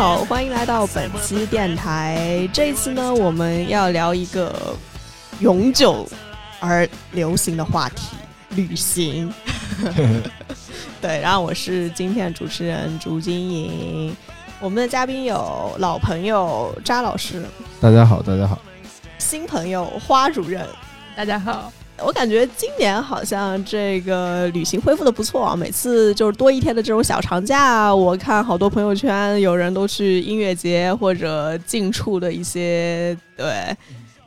好，欢迎来到本期电台。这一次呢，我们要聊一个永久而流行的话题——旅行。对，然后我是今天的主持人朱晶莹。我们的嘉宾有老朋友扎老师，大家好，大家好；新朋友花主任，大家好。我感觉今年好像这个旅行恢复的不错啊，每次就是多一天的这种小长假，我看好多朋友圈有人都去音乐节或者近处的一些对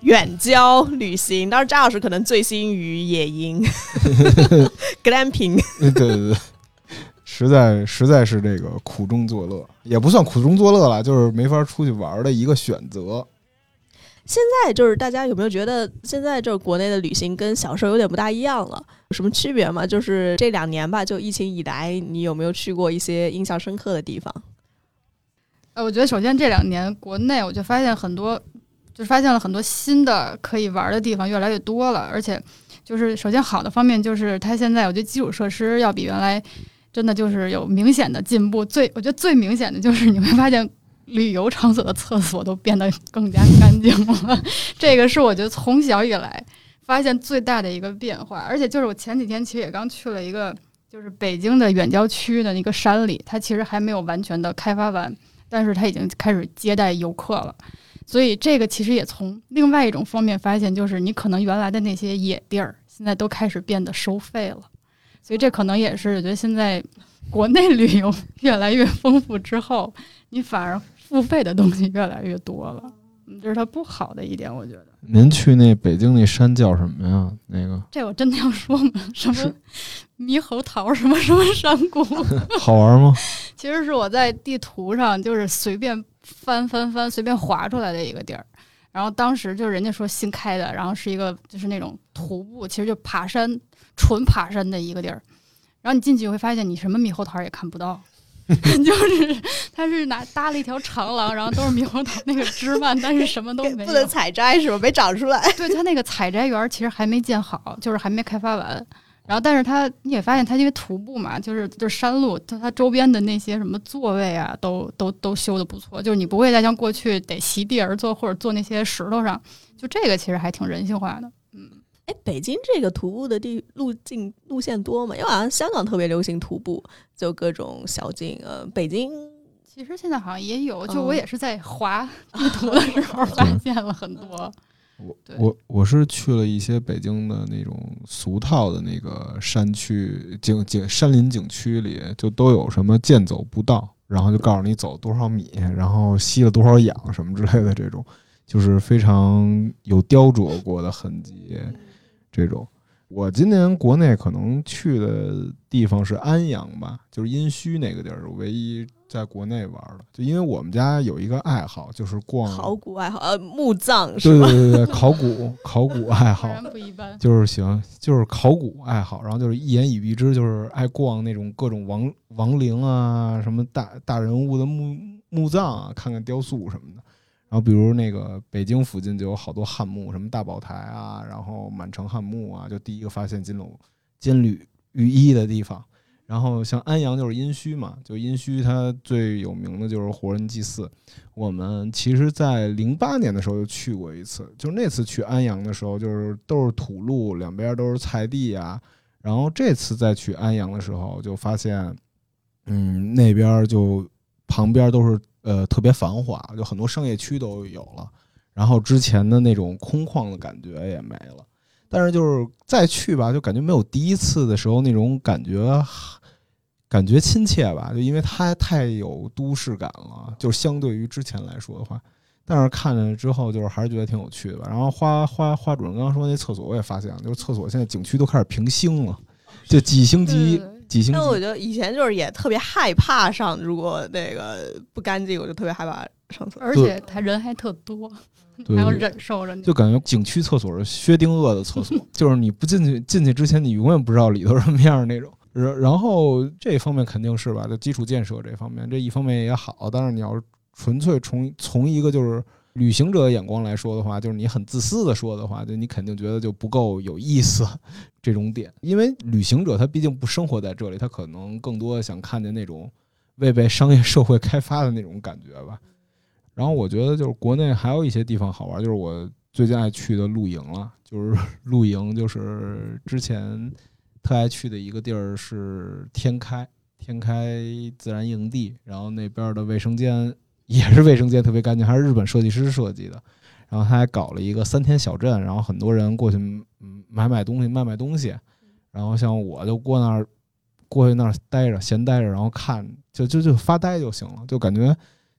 远郊旅行。当然，张老师可能醉心于野营，glamping。对对对，实在实在是这个苦中作乐，也不算苦中作乐了，就是没法出去玩的一个选择。现在就是大家有没有觉得现在就是国内的旅行跟小时候有点不大一样了？有什么区别吗？就是这两年吧，就疫情以来，你有没有去过一些印象深刻的地方？呃，我觉得首先这两年国内我就发现很多，就发现了很多新的可以玩的地方越来越多了，而且就是首先好的方面就是它现在我觉得基础设施要比原来真的就是有明显的进步。最我觉得最明显的就是你会发现。旅游场所的厕所都变得更加干净了，这个是我觉得从小以来发现最大的一个变化。而且就是我前几天其实也刚去了一个，就是北京的远郊区的那个山里，它其实还没有完全的开发完，但是它已经开始接待游客了。所以这个其实也从另外一种方面发现，就是你可能原来的那些野地儿，现在都开始变得收费了。所以这可能也是我觉得现在国内旅游越来越丰富之后，你反而。付费的东西越来越多了，这是它不好的一点，我觉得。您去那北京那山叫什么呀？那个？这我真的要说吗？什么猕猴桃什么什么山谷？好玩吗？其实是我在地图上就是随便翻翻翻，随便划出来的一个地儿。然后当时就是人家说新开的，然后是一个就是那种徒步，其实就爬山纯爬山的一个地儿。然后你进去会发现，你什么猕猴桃也看不到。就是他是拿搭了一条长廊，然后都是猕猴桃那个枝蔓，但是什么都没有。不能采摘是吧？没长出来。对他那个采摘园其实还没建好，就是还没开发完。然后，但是他你也发现，他因为徒步嘛，就是就是山路，他他周边的那些什么座位啊，都都都修的不错。就是你不会再像过去得席地而坐或者坐那些石头上，就这个其实还挺人性化的。哎，北京这个徒步的地路径路线多吗？因为好像香港特别流行徒步，就各种小径。呃，北京其实现在好像也有，就我也是在滑地图的时候 发现了很多。我我我是去了一些北京的那种俗套的那个山区景景山林景区里，就都有什么健走步道，然后就告诉你走多少米，然后吸了多少氧什么之类的，这种就是非常有雕琢过的痕迹。这种，我今年国内可能去的地方是安阳吧，就是殷墟那个地儿，唯一在国内玩的。就因为我们家有一个爱好，就是逛考古爱好，呃，墓葬是吧？对 对对对，考古考古爱好，不一般，就是喜欢就是考古爱好，然后就是一言以蔽之，就是爱逛那种各种亡亡灵啊，什么大大人物的墓墓葬啊，看看雕塑什么的。然后，比如那个北京附近就有好多汉墓，什么大宝台啊，然后满城汉墓啊，就第一个发现金缕金缕玉衣的地方。然后像安阳就是殷墟嘛，就殷墟它最有名的就是活人祭祀。我们其实，在零八年的时候就去过一次，就那次去安阳的时候，就是都是土路，两边都是菜地啊。然后这次再去安阳的时候，就发现，嗯，那边就旁边都是。呃，特别繁华，就很多商业区都有了，然后之前的那种空旷的感觉也没了。但是就是再去吧，就感觉没有第一次的时候那种感觉，感觉亲切吧。就因为它太有都市感了，就相对于之前来说的话。但是看了之后，就是还是觉得挺有趣的。然后花花花主任刚刚说那厕所，我也发现，就是厕所现在景区都开始评星了，就几星级。那我觉得以前就是也特别害怕上，如果那个不干净，我就特别害怕上厕所，而且他人还特多，还要忍受着。就感觉景区厕所是薛定谔的厕所，就是你不进去，进去之前你永远不知道里头什么样那种。然然后这方面肯定是吧，就基础建设这方面，这一方面也好。但是你要是纯粹从从一个就是旅行者眼光来说的话，就是你很自私的说的话，就你肯定觉得就不够有意思。这种点，因为旅行者他毕竟不生活在这里，他可能更多想看见那种未被商业社会开发的那种感觉吧。然后我觉得就是国内还有一些地方好玩，就是我最近爱去的露营了。就是露营，就是之前特爱去的一个地儿是天开天开自然营地，然后那边的卫生间也是卫生间特别干净，还是日本设计师设计的。然后他还搞了一个三天小镇，然后很多人过去嗯买买东西卖卖东西。然后像我就过那儿过去那儿待着闲待着，然后看就就就发呆就行了，就感觉。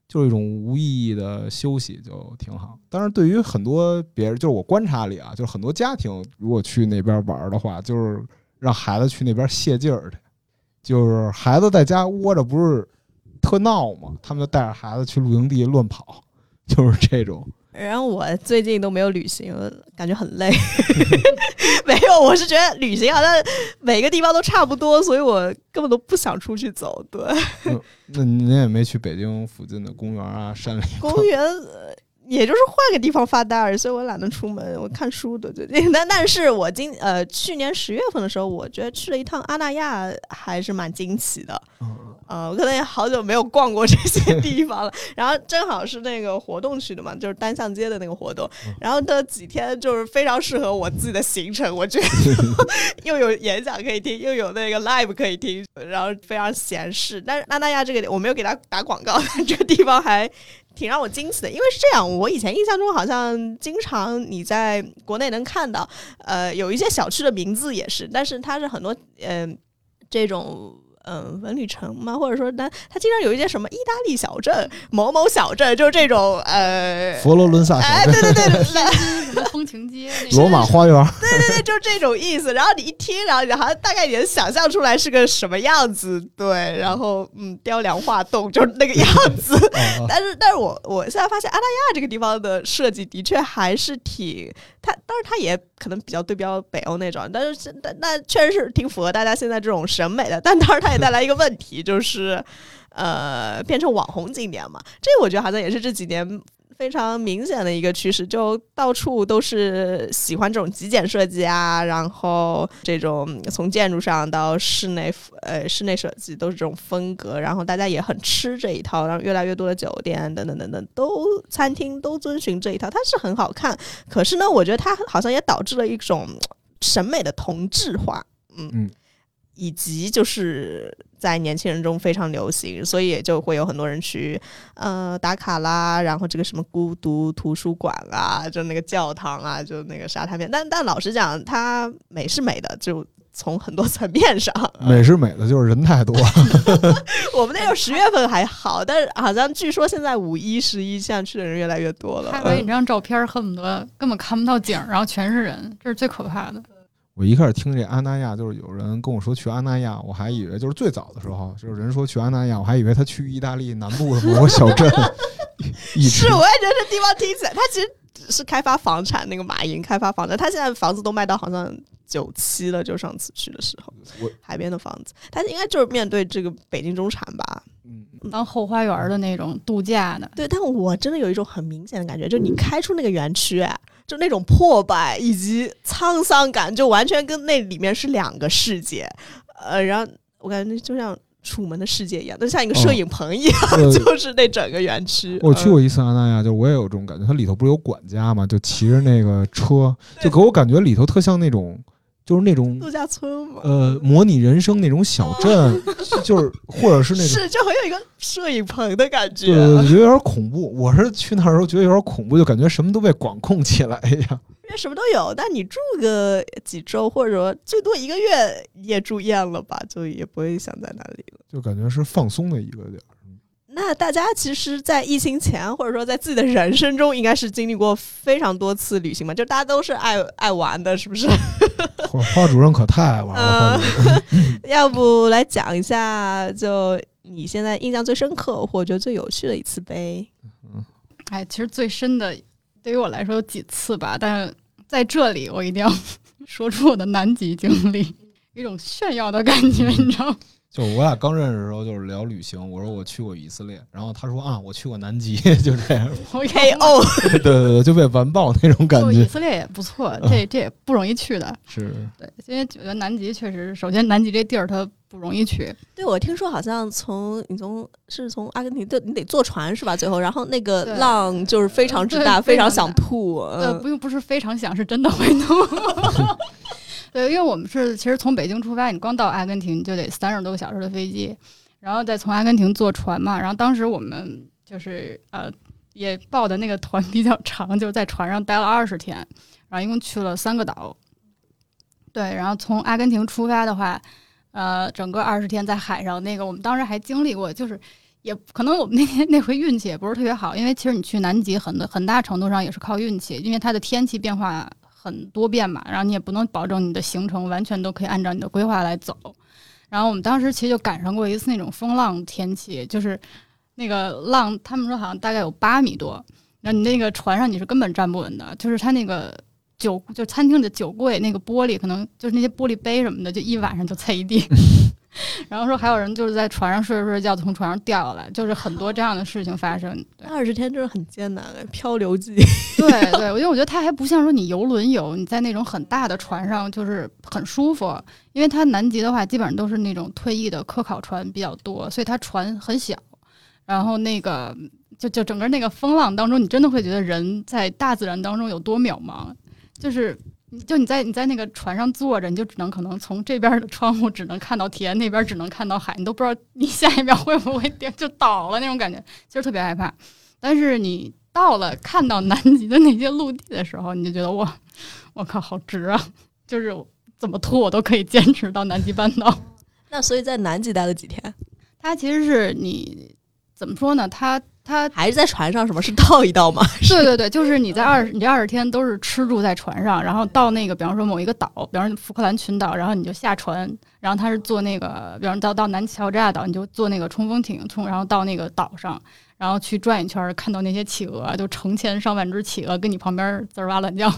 就是一种无意义的休息，就挺好。但是对于很多别人，就是我观察里啊，就是很多家庭如果去那边玩的话，就是让孩子去那边泄劲儿去。就是孩子在家窝着不是特闹嘛？他们就带着孩子去露营地乱跑，就是这种。然后我最近都没有旅行，感觉很累。没有，我是觉得旅行好像每个地方都差不多，所以我根本都不想出去走。对，那您也没去北京附近的公园啊、山里？公 园。也就是换个地方发呆而已，所以我懒得出门，我看书的最近。但但是我今呃去年十月份的时候，我觉得去了一趟阿那亚，还是蛮惊奇的。呃，我可能也好久没有逛过这些地方了。然后正好是那个活动去的嘛，就是单向街的那个活动。然后这几天就是非常适合我自己的行程，我觉得 又有演讲可以听，又有那个 live 可以听，然后非常闲适。但是阿那亚这个我没有给他打广告，这个地方还。挺让我惊喜的，因为是这样，我以前印象中好像经常你在国内能看到，呃，有一些小区的名字也是，但是它是很多嗯这种。嗯，文旅城嘛，或者说，它它经常有一些什么意大利小镇、某某小镇，就是这种呃，佛罗伦萨小镇，对对对，什么风情街、罗马花园，对对对，就是这种意思。然后你一听，然后你好像大概也能想象出来是个什么样子，对。然后嗯，雕梁画栋就是那个样子。但是，但是我我现在发现阿那亚这个地方的设计的确还是挺，他当然他也可能比较对标北欧那种，但是但那确实是挺符合大家现在这种审美的。但当然它。带来一个问题，就是，呃，变成网红景点嘛。这我觉得好像也是这几年非常明显的一个趋势，就到处都是喜欢这种极简设计啊，然后这种从建筑上到室内，呃，室内设计都是这种风格，然后大家也很吃这一套，然后越来越多的酒店等等等等都餐厅都遵循这一套，它是很好看。可是呢，我觉得它好像也导致了一种审美的同质化，嗯。以及就是在年轻人中非常流行，所以也就会有很多人去呃打卡啦，然后这个什么孤独图书馆啊，就那个教堂啊，就那个沙滩边。但但老实讲，它美是美的，就从很多层面上美是美的，就是人太多。我们那时候十月份还好，但是好像据说现在五一、十一现在去的人越来越多了。拍完一张照片，恨不得根本看不到景，然后全是人，这是最可怕的。我一开始听这阿那亚，就是有人跟我说去阿那亚，我还以为就是最早的时候，就是人说去阿那亚，我还以为他去意大利南部的某个小镇。是，我也觉得这地方听起来，他其实是开发房产，那个马云开发房产，他现在房子都卖到好像九七了，就上次去的时候，海边的房子，他应该就是面对这个北京中产吧，嗯，当后花园的那种度假的。对，但我真的有一种很明显的感觉，就你开出那个园区。就那种破败以及沧桑感，就完全跟那里面是两个世界。呃，然后我感觉就像楚门的世界一样，那像一个摄影棚一样，就是那整个园区。我去过一次阿那亚，就我也有这种感觉。它里头不是有管家嘛，就骑着那个车，就给我感觉里头特像那种。就是那种度假村嘛，呃，模拟人生那种小镇，就是或者是那种是就很有一个摄影棚的感觉，对对对，觉得有点恐怖。我是去那儿时候觉得有点恐怖，就感觉什么都被管控起来一样。因为什么都有，但你住个几周或者说最多一个月也住厌了吧，就也不会想在那里了。就感觉是放松的一个点儿。那大家其实，在疫情前，或者说在自己的人生中，应该是经历过非常多次旅行嘛？就大家都是爱爱玩的，是不是？花主任可太爱玩了。要不来讲一下，就你现在印象最深刻或者最有趣的一次呗？嗯，哎，其实最深的对于我来说有几次吧，但是在这里我一定要 说出我的南极经历，一种炫耀的感觉，你知道。就我俩刚认识的时候，就是聊旅行。我说我去过以色列，然后他说啊，我去过南极，就这样。KO，对对对，就被完爆那种感觉以。色列也不错，这这也不容易去的。是，对，因为觉得南极确实，首先南极这地儿它不容易去，对我听说好像从你从是从阿根廷，对你得坐船是吧？最后，然后那个浪就是非常之大，非常想吐。呃，嗯不用不是非常想，是真的会吐。对，因为我们是其实从北京出发，你光到阿根廷就得三十多个小时的飞机，然后再从阿根廷坐船嘛。然后当时我们就是呃也报的那个团比较长，就是在船上待了二十天，然后一共去了三个岛。对，然后从阿根廷出发的话，呃，整个二十天在海上，那个我们当时还经历过，就是也可能我们那天 那回运气也不是特别好，因为其实你去南极很多很大程度上也是靠运气，因为它的天气变化很多变嘛，然后你也不能保证你的行程完全都可以按照你的规划来走。然后我们当时其实就赶上过一次那种风浪天气，就是那个浪，他们说好像大概有八米多，然后你那个船上你是根本站不稳的，就是它那个酒就餐厅的酒柜那个玻璃，可能就是那些玻璃杯什么的，就一晚上就碎一地。然后说还有人就是在船上睡着睡着觉从船上掉下来，就是很多这样的事情发生。对二十天真是很艰难，漂流记。对对，因为我觉得它还不像说你游轮游，你在那种很大的船上就是很舒服，因为它南极的话基本上都是那种退役的科考船比较多，所以它船很小，然后那个就就整个那个风浪当中，你真的会觉得人在大自然当中有多渺茫，就是。就你在你在那个船上坐着，你就只能可能从这边的窗户只能看到天，那边只能看到海，你都不知道你下一秒会不会跌就倒了那种感觉，其实特别害怕。但是你到了看到南极的那些陆地的时候，你就觉得哇，我靠，好值啊！就是怎么拖我都可以坚持到南极半岛。那所以在南极待了几天？它其实是你怎么说呢？它它还是在船上？什么是倒一倒吗？对对对，就是你在二十，你这二十天都是吃住在船上，然后到那个，比方说某一个岛，比方说福克兰群岛，然后你就下船，然后他是坐那个，比方到到南乔治亚岛，你就坐那个冲锋艇冲，然后到那个岛上，然后去转一圈，看到那些企鹅，就成千上万只企鹅跟你旁边滋儿哇乱叫，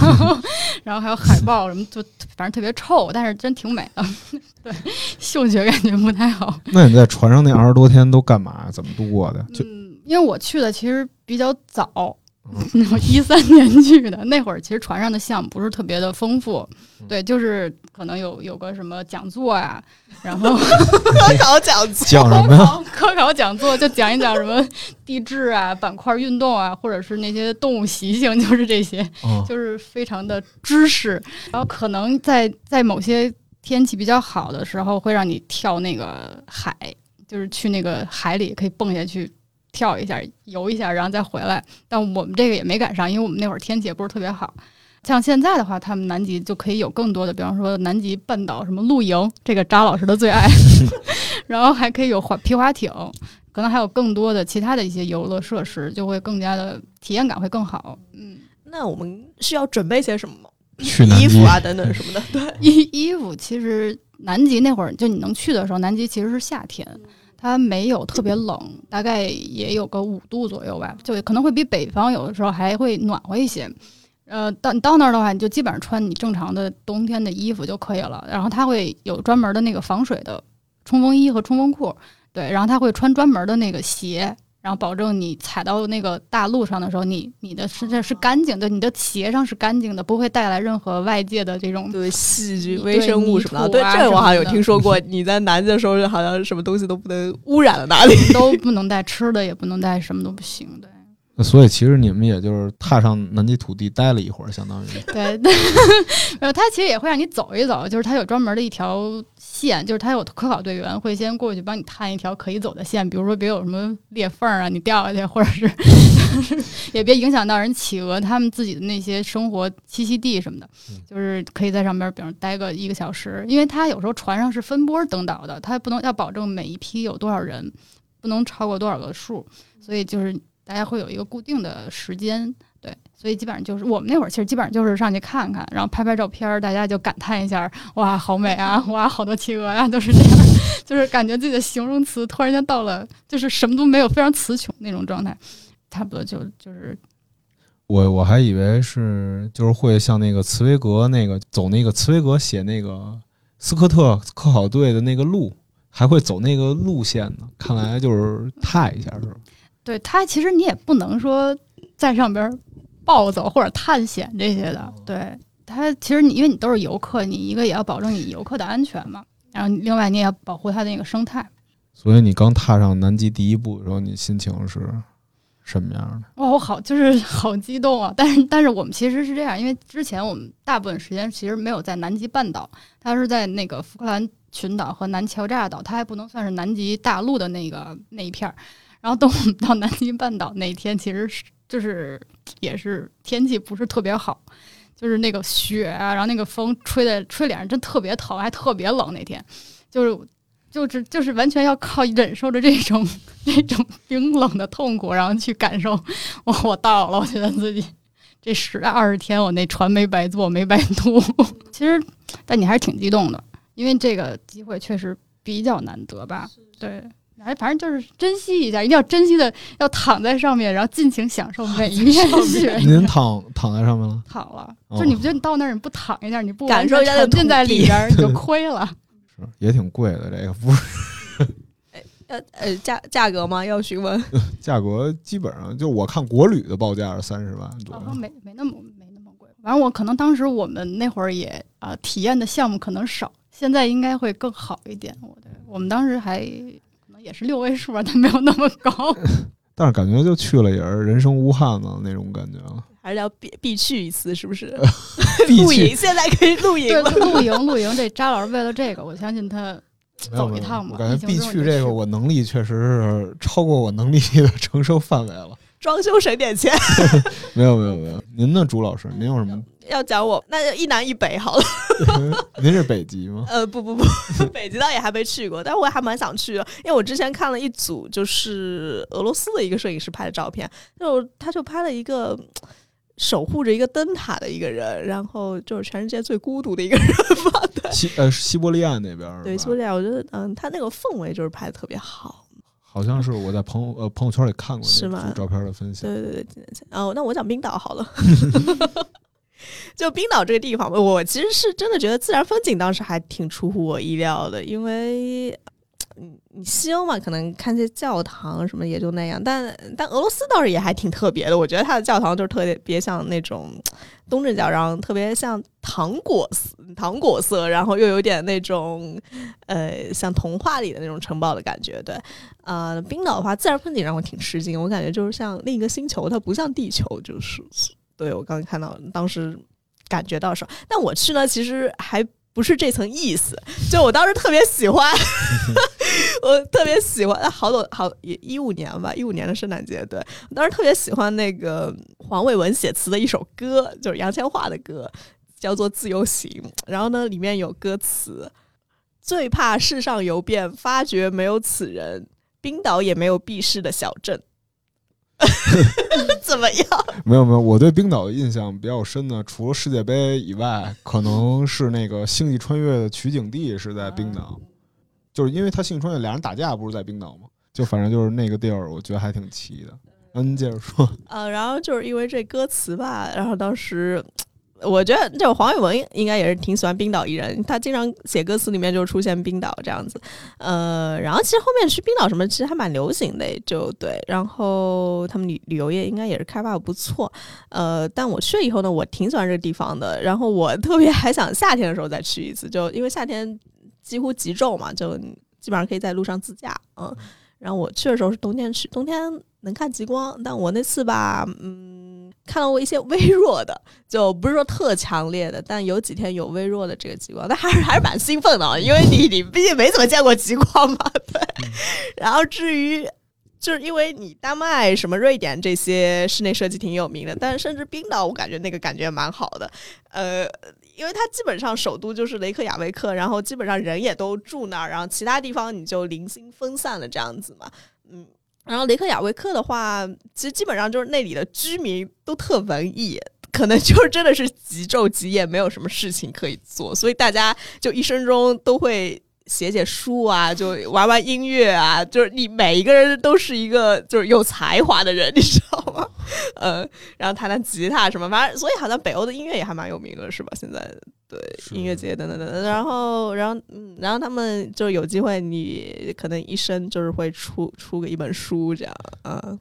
然 后然后还有海豹什么，就反正特别臭，但是真挺美的，对，嗅觉感觉不太好。那你在船上那二十多天都干嘛？怎么度过的？就嗯，因为我去的其实比较早 一三年去的，那会儿其实船上的项目不是特别的丰富，嗯对，就是可能有有个什么讲座啊，然后科考讲座。讲什么呀？科考讲座就讲一讲什么地质啊、板块运动啊，或者是那些动物习性，就是这些，嗯，就是非常的知识。然后可能在在某些天气比较好的时候，会让你跳那个海，就是去那个海里可以蹦下去。跳一下，游一下，然后再回来。但我们这个也没赶上，因为我们那会儿天气也不是特别好。像现在的话，他们南极就可以有更多的，比方说南极半岛什么露营，这个扎老师的最爱。然后还可以有滑皮划艇，可能还有更多的其他的一些游乐设施，就会更加的体验感会更好。嗯，那我们需要准备些什么吗？去衣服啊，等等什么的。对，衣衣服其实南极那会儿就你能去的时候，南极其实是夏天，它没有特别冷，大概也有个五度左右吧，就可能会比北方有的时候还会暖和一些。呃，到你到那儿的话，你就基本上穿你正常的冬天的衣服就可以了。然后它会有专门的那个防水的冲锋衣和冲锋裤，对，然后它会穿专门的那个鞋，然后保证你踩到那个大路上的时候，你你的身上是干净的，你的鞋上是干净的，不会带来任何外界的这种对细菌、微生物什么的。对，这个我好像有听说过。你在南极的时候，好像什么东西都不能污染了哪里。都不能带吃的，也不能带什么都不行。对那所以其实你们也就是踏上南极土地待了一会儿，相当于 对，然后他其实也会让你走一走，就是他有专门的一条线，就是他有科考队员会先过去帮你探一条可以走的线，比如说别有什么裂缝啊，你掉下去，或者是 也别影响到人企鹅他们自己的那些生活栖息地什么的嗯，就是可以在上边，比如待个一个小时，因为他有时候船上是分波登岛的，他不能要保证每一批有多少人，不能超过多少个数，所以就是大家会有一个固定的时间。对，所以基本上就是我们那会儿，其实基本上就是上去看看，然后拍拍照片儿，大家就感叹一下，哇，好美啊，哇，好多企鹅呀、都是这样，就是感觉自己的形容词突然间到了，就是什么都没有，非常词穷那种状态，差不多就就是我我还以为是就是会像那个茨威格那个走那个茨威格写那个斯科特科考队的那个路，还会走那个路线呢。看来就是踏一下是吧？对它，其实你也不能说在上边暴走或者探险这些的。对它，其实你因为你都是游客，你一个也要保证你游客的安全嘛，然后另外你也要保护它的那个生态。所以你刚踏上南极第一步的时候，你心情是什么样的？哇，我好就是 好激动啊！但是但是我们其实是这样，因为之前我们大部分时间其实没有在南极半岛，它是在那个福克兰群岛和南乔治亚岛，它还不能算是南极大陆的那个那一片儿。然后等我们到南极半岛那天，其实是就是也是天气不是特别好，就是那个雪啊，然后那个风吹的吹脸上真特别疼，还特别冷。那天就是就是就是完全要靠忍受着这种 这种冰冷的痛苦，然后去感受我我到了，我觉得自己这十来二十天我那船没白坐，没白渡。其实，但你还是挺激动的，因为这个机会确实比较难得吧？对。哎，反正就是珍惜一下，一定要珍惜的，要躺在上面，然后尽情享受每一面雪。您躺躺在上面了？躺了，就是你不觉得你到那儿你不躺一下，你不感受一下沉浸在里边，你就亏了。是，也挺贵的，这个不是。呃呃，价价格吗？要询问？价格基本上就我看国旅的报价是三十万左右，没没那么没那么贵。反正我可能当时我们那会儿也啊，体验的项目可能少，现在应该会更好一点。我的，我们当时还。也是六位数啊，但没有那么高。但是感觉就去了也是人生无憾的那种感觉了。还是要必必去一次，是不是？露营现在可以露营了。露营露营，这扎老师为了这个，我相信他走一趟吧。我感觉必去这个，我能力确实是超过我能力的承受范围了。装修省点钱。没有没有没有，您呢，朱老师？您有什么？要讲我，那就一南一北好了。您是北极吗？呃，不不不，北极倒也还没去过，但我还蛮想去的，因为我之前看了一组就是俄罗斯的一个摄影师拍的照片，就他就拍了一个守护着一个灯塔的一个人，然后就是全世界最孤独的一个人吧。对，西 呃西伯利亚那边对西伯利亚，我觉得嗯，他那个氛围就是拍的特别好。好像是我在朋友呃朋友圈里看过是吗？照片的分享。对对对，哦，那我讲冰岛好了。就冰岛这个地方，我其实是真的觉得自然风景当时还挺出乎我意料的，因为，嗯，你西欧嘛，可能看些教堂什么也就那样，但但俄罗斯倒是也还挺特别的，我觉得它的教堂就是特别别像那种东正教，然后特别像糖果色，糖果色，然后又有点那种呃像童话里的那种城堡的感觉。对，呃，冰岛的话，自然风景让我挺吃惊，我感觉就是像另一个星球，它不像地球，就是。对，我刚刚看到，当时感觉到什么？但我去呢，其实还不是这层意思。就我当时特别喜欢，我特别喜欢，好多好也一五年吧，一五年的圣诞节，对我当时特别喜欢那个黄伟文写词的一首歌，就是杨千嬅的歌，叫做《自由行》。然后呢，里面有歌词：最怕世上游遍，发觉没有此人，冰岛也没有避世的小镇。怎么样？没有没有，我对冰岛的印象比较深的，除了世界杯以外，可能是那个《星际穿越》的取景地是在冰岛，就是因为他《星际穿越》俩人打架不是在冰岛吗？就反正就是那个地儿，我觉得还挺奇的。嗯您接着说。呃，然后就是因为这歌词吧，然后当时。我觉得就黄伟文应该也是挺喜欢冰岛艺人，他经常写歌词里面就出现冰岛这样子，呃，然后其实后面去冰岛什么其实还蛮流行的，就对，然后他们旅旅游业应该也是开发的不错，呃，但我去了以后呢，我挺喜欢这个地方的，然后我特别还想夏天的时候再去一次，就因为夏天几乎极昼嘛，就 基本上可以在路上自驾，嗯，然后我去的时候是冬天去，冬天能看极光，但我那次吧，嗯。看到过一些微弱的，就不是说特强烈的，但有几天有微弱的这个极光，但还是还是蛮兴奋的，因为你你毕竟没怎么见过极光嘛，对。然后至于就是因为你丹麦什么瑞典这些室内设计挺有名的，但是甚至冰岛我感觉那个感觉蛮好的，呃，因为它基本上首都就是雷克雅未克，然后基本上人也都住那儿，然后其他地方你就零星分散了这样子嘛，嗯。然后雷克雅未克的话，其实基本上就是那里的居民都特文艺，可能就是真的是极昼极夜，没有什么事情可以做，所以大家就一生中都会写写书啊，就玩玩音乐啊，就是你每一个人都是一个就是有才华的人，你知道吗？呃，然后弹弹吉他什么，反正所以好像北欧的音乐也还蛮有名的，是吧？现在对音乐节等等等等，然后然后嗯，然后他们就有机会，你可能一生就是会出出个一本书这样，嗯。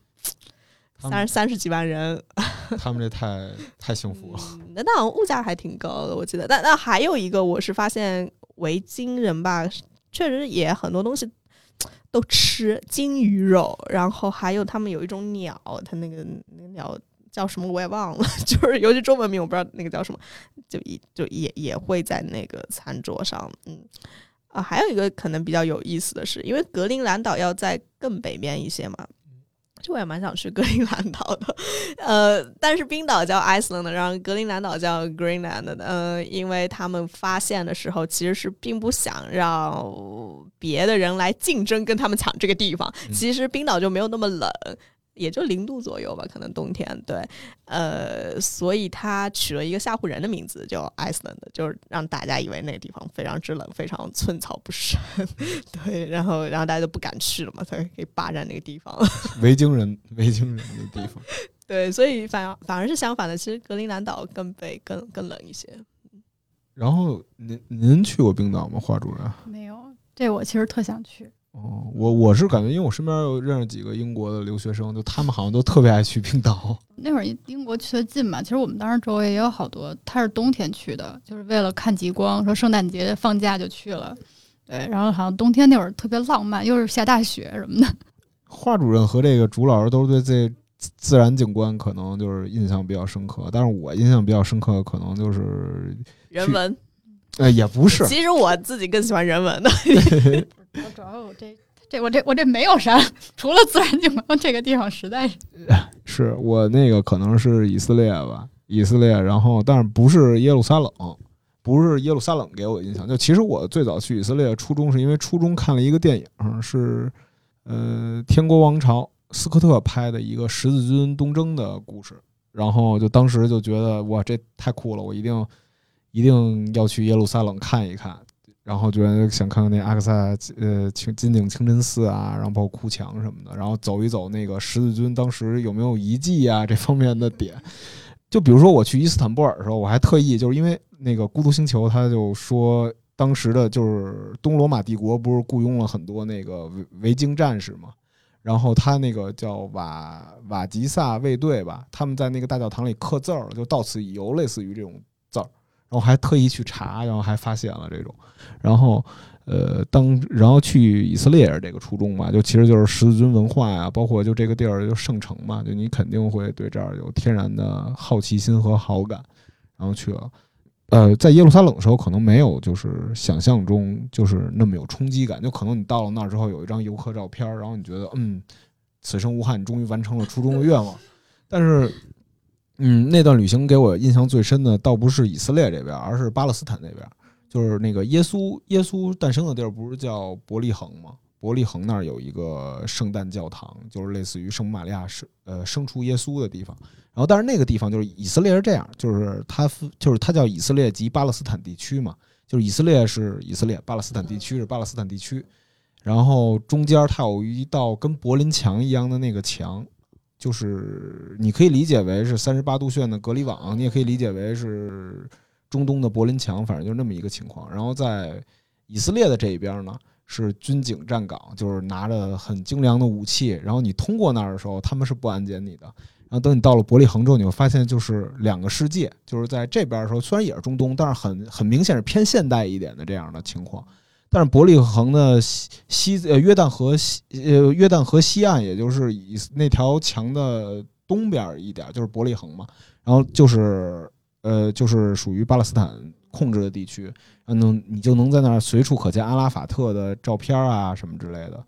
他们三三十几万人，他们这太太幸福了。嗯，那那物价还挺高的，我记得。但那还有一个，我是发现维京人吧，确实也很多东西 都吃金鱼肉，然后还有他们有一种鸟，它那个那个鸟叫什么我也忘了，就是尤其中文名我不知道那个叫什么，就也就也也会在那个餐桌上，嗯。啊，还有一个可能比较有意思的是，因为格陵兰岛要在更北边一些嘛，我也蛮想去格陵兰岛的，呃，但是冰岛叫 Iceland，然后格陵兰岛叫 Greenland 的，呃，因为他们发现的时候其实是并不想让别的人来竞争跟他们抢这个地方，嗯其实冰岛就没有那么冷。也就零度左右吧，可能冬天对，呃，所以他取了一个吓唬人的名字，叫 Iceland，就是让大家以为那个地方非常之冷，非常寸草不生，对，然后然后大家就不敢去了嘛，所以可以霸占那个地方。维京人，维京人的地方。对，所以反而反而是相反的，其实格陵兰岛更北、更更冷一些。然后您您去过冰岛吗，华主任？没有，这我其实特想去。哦，我我是感觉，因为我身边有认识几个英国的留学生，就他们好像都特别爱去冰岛。那会儿英国去的近嘛，其实我们当时周围也有好多，他是冬天去的，就是为了看极光，说圣诞节放假就去了。对，然后好像冬天那会儿特别浪漫，又是下大雪什么的。华主任和这个朱老师都是对这自自然景观可能就是印象比较深刻，但是我印象比较深刻的可能就是，人文，呃，也不是，其实我自己更喜欢人文的。我主要我这这我这我这没有山，除了自然景观，这个地方实在是 是我那个可能是以色列吧，以色列，然后但是不是耶路撒冷，不是耶路撒冷给我印象。就其实我最早去以色列初衷是因为初中看了一个电影，是呃《天国王朝》斯科特拍的一个十字军东征的故事，然后就当时就觉得哇这太酷了，我一定一定要去耶路撒冷看一看。然后觉得想看看那阿克萨呃清金顶清真寺啊，然后包括哭墙什么的，然后走一走那个十字军当时有没有遗迹啊这方面的点。就比如说我去伊斯坦布尔的时候，我还特意就是因为那个《孤独星球》，他就说当时的就是东罗马帝国不是雇佣了很多那个维维京战士嘛，然后他那个叫瓦瓦吉萨卫队吧，他们在那个大教堂里刻字儿，就到此一游，类似于这种。然后还特意去查，然后还发现了这种，然后呃，当然后去以色列也是这个初衷嘛，就其实就是十字军文化呀、包括就这个地儿就圣城嘛，就你肯定会对这儿有天然的好奇心和好感，然后去了。呃，在耶路撒冷的时候，可能没有就是想象中就是那么有冲击感，就可能你到了那儿之后有一张游客照片，然后你觉得嗯，此生无憾，终于完成了初中的愿望。但是，嗯，那段旅行给我印象最深的倒不是以色列这边，而是巴勒斯坦那边。就是那个耶稣耶稣诞生的地儿，不是叫伯利恒吗？伯利恒那儿有一个圣诞教堂，就是类似于圣玛利亚生呃生出耶稣的地方。然后，但是那个地方就是以色列是这样，就是它分就是它叫以色列及巴勒斯坦地区嘛，就是以色列是以色列，巴勒斯坦地区是巴勒斯坦地区。然后中间它有一道跟柏林墙一样的那个墙，就是你可以理解为是三十八度线的隔离网，你也可以理解为是中东的柏林墙，反正就是那么一个情况。然后在以色列的这一边呢，是军警站岗，就是拿着很精良的武器。然后你通过那儿的时候，他们是不安检你的。然后等你到了伯利恒之后，你会发现就是两个世界，就是在这边的时候，虽然也是中东，但是很很明显是偏现代一点的这样的情况。但是伯利恒的西西呃约旦河西呃约旦河西岸，也就是以那条墙的东边一点，就是伯利恒嘛，然后就是呃就是属于巴勒斯坦控制的地区，然后能你就能在那儿随处可见阿拉法特的照片啊什么之类的，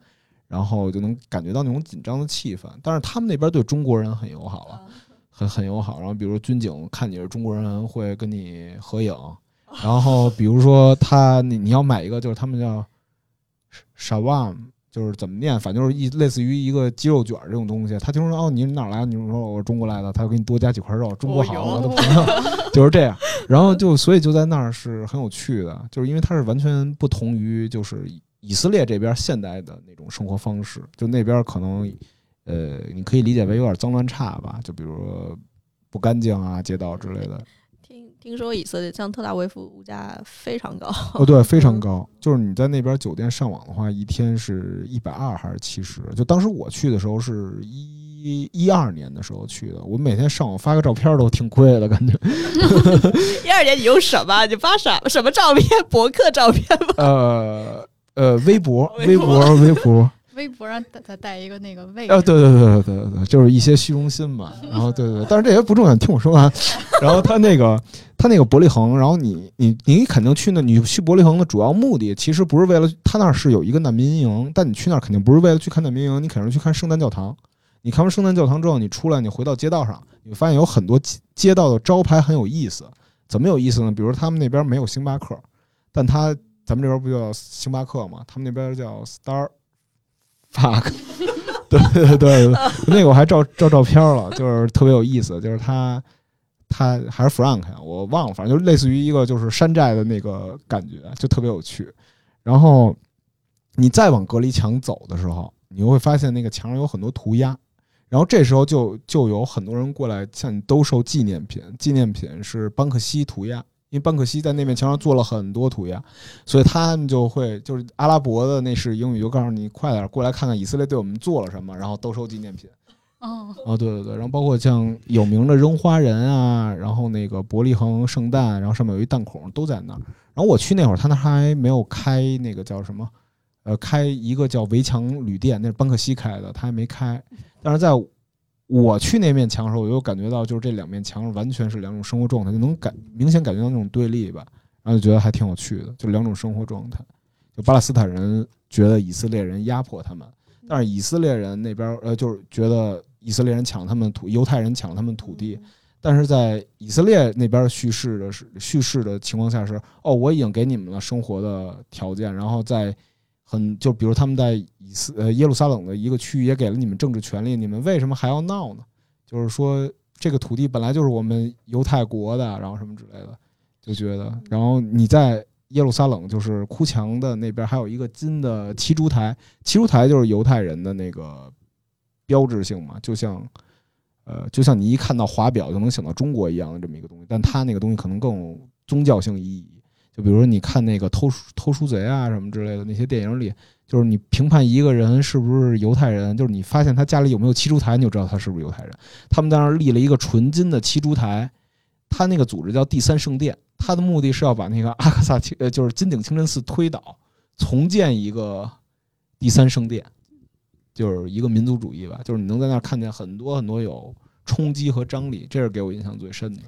然后就能感觉到那种紧张的气氛。但是他们那边对中国人很友好了，很很友好。然后比如军警看你是中国人，会跟你合影。然后比如说他你你要买一个就是他们叫 s h a w a m 就是怎么念，反正就是一类似于一个鸡肉卷这种东西。他听说哦，你哪来的？你说我是中国来的，他要给你多加几块肉。中国好，我的朋友就是这样。然后就所以就在那儿是很有趣的，就是因为它是完全不同于就是以色列这边现代的那种生活方式，就那边可能呃，你可以理解为有点脏乱差吧，就比如说不干净啊，街道之类的。听听说以色列像特拉维夫物价非常高，哦，对，非常高。就是你在那边酒店上网的话，一天是一百二还是七十？就当时我去的时候是一一二年的时候去的，我每天上网发个照片都挺贵的感觉。一二年你用什么？你发啥什么照片？博客照片吗？呃呃，微博、微博、微博。微博上再再带一个那个位啊，对对对对对对，就是一些虚荣心嘛。然后对对对，但是这些不重要，你听我说完。然后他那个他那个伯利恒，然后你你你肯定去那，你去伯利恒的主要目的其实不是为了他那儿是有一个难民营，但你去那儿肯定不是为了去看难民营，你肯定是去看圣诞教堂。你看完圣诞教堂之后，你出来，你回到街道上，你会发现有很多街街道的招牌很有意思。怎么有意思呢？比如他们那边没有星巴克，但他咱们这边不叫星巴克嘛，他们那边叫 Star Fuck。对对对，那个我还照照照片了，就是特别有意思，就是他他还是 Frank 呀，我忘了，反正就类似于一个就是山寨的那个感觉，就特别有趣。然后你再往隔离墙走的时候，你会发现那个墙上有很多涂鸦，然后这时候就就有很多人过来向你兜售纪念品，纪念品是班克西涂鸦。因为班克西在那面墙上做了很多涂鸦，所以他们就会就是阿拉伯的那是英语就告诉你快点过来看看以色列对我们做了什么，然后兜售纪念品。哦，哦，对对对，然后包括像有名的扔花人啊，然后那个伯利恒圣诞，然后上面有一弹孔都在那儿。然后我去那会儿，他那还没有开那个叫什么，呃，开一个叫围墙旅店，那是班克西开的，他还没开。但是在我去那面墙的时候，我就感觉到就是这两面墙完全是两种生活状态，就能感明显感觉到那种对立吧，然后就觉得还挺有趣的，就两种生活状态。就巴勒斯坦人觉得以色列人压迫他们，但是以色列人那边呃就是觉得以色列人抢他们土，犹太人抢他们土地，但是在以色列那边叙事的是叙事的情况下是哦，我已经给你们了生活的条件，然后在很就比如他们在以色呃耶路撒冷的一个区域也给了你们政治权利，你们为什么还要闹呢？就是说这个土地本来就是我们犹太国的，然后什么之类的，就觉得，然后你在耶路撒冷就是哭墙的那边还有一个金的七烛台，七烛台就是犹太人的那个标志性嘛，就像呃，就像你一看到华表就能想到中国一样的这么一个东西，但它那个东西可能更有宗教性意义。就比如说你看那个偷书偷书贼啊什么之类的那些电影里，就是你评判一个人是不是犹太人，就是你发现他家里有没有七烛台，你就知道他是不是犹太人。他们在那立了一个纯金的七烛台，他那个组织叫第三圣殿，他的目的是要把那个阿克萨清呃就是金顶清真寺推倒，重建一个第三圣殿，就是一个民族主义吧，就是你能在那儿看见很多很多有冲击和张力，这是给我印象最深的。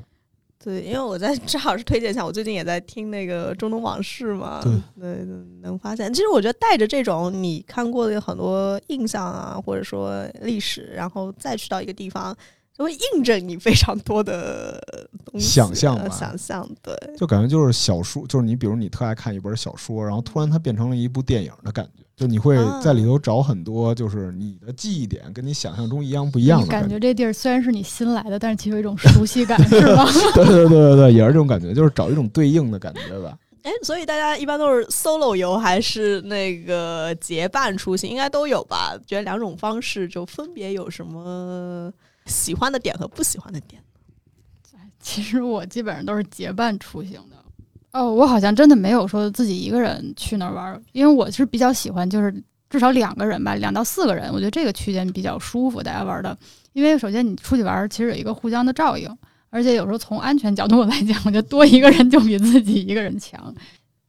对，因为我在正好是推荐一下，我最近也在听那个《中东往事》嘛，对对，能发现，其实我觉得带着这种你看过的很多印象啊，或者说历史，然后再去到一个地方，就会印证你非常多的东西想象想象，对，就感觉就是小说，就是你比如你特爱看一本小说，然后突然它变成了一部电影的感觉，就你会啊在里头找很多就是你的记忆点跟你想象中一样不一样的感觉这地儿虽然是你新来的，但是其实有一种熟悉感，是吧？对对对对对，也是这种感觉，就是找一种对应的感觉吧。哎，所以大家一般都是 solo 游还是那个结伴出行，应该都有吧？觉得两种方式就分别有什么喜欢的点和不喜欢的点？其实我基本上都是结伴出行的。哦，我好像真的没有说自己一个人去那儿玩，因为我是比较喜欢就是至少两个人吧，两到四个人，我觉得这个区间比较舒服，大家玩的。因为首先你出去玩，其实有一个互相的照应，而且有时候从安全角度来讲，我觉得多一个人就比自己一个人强。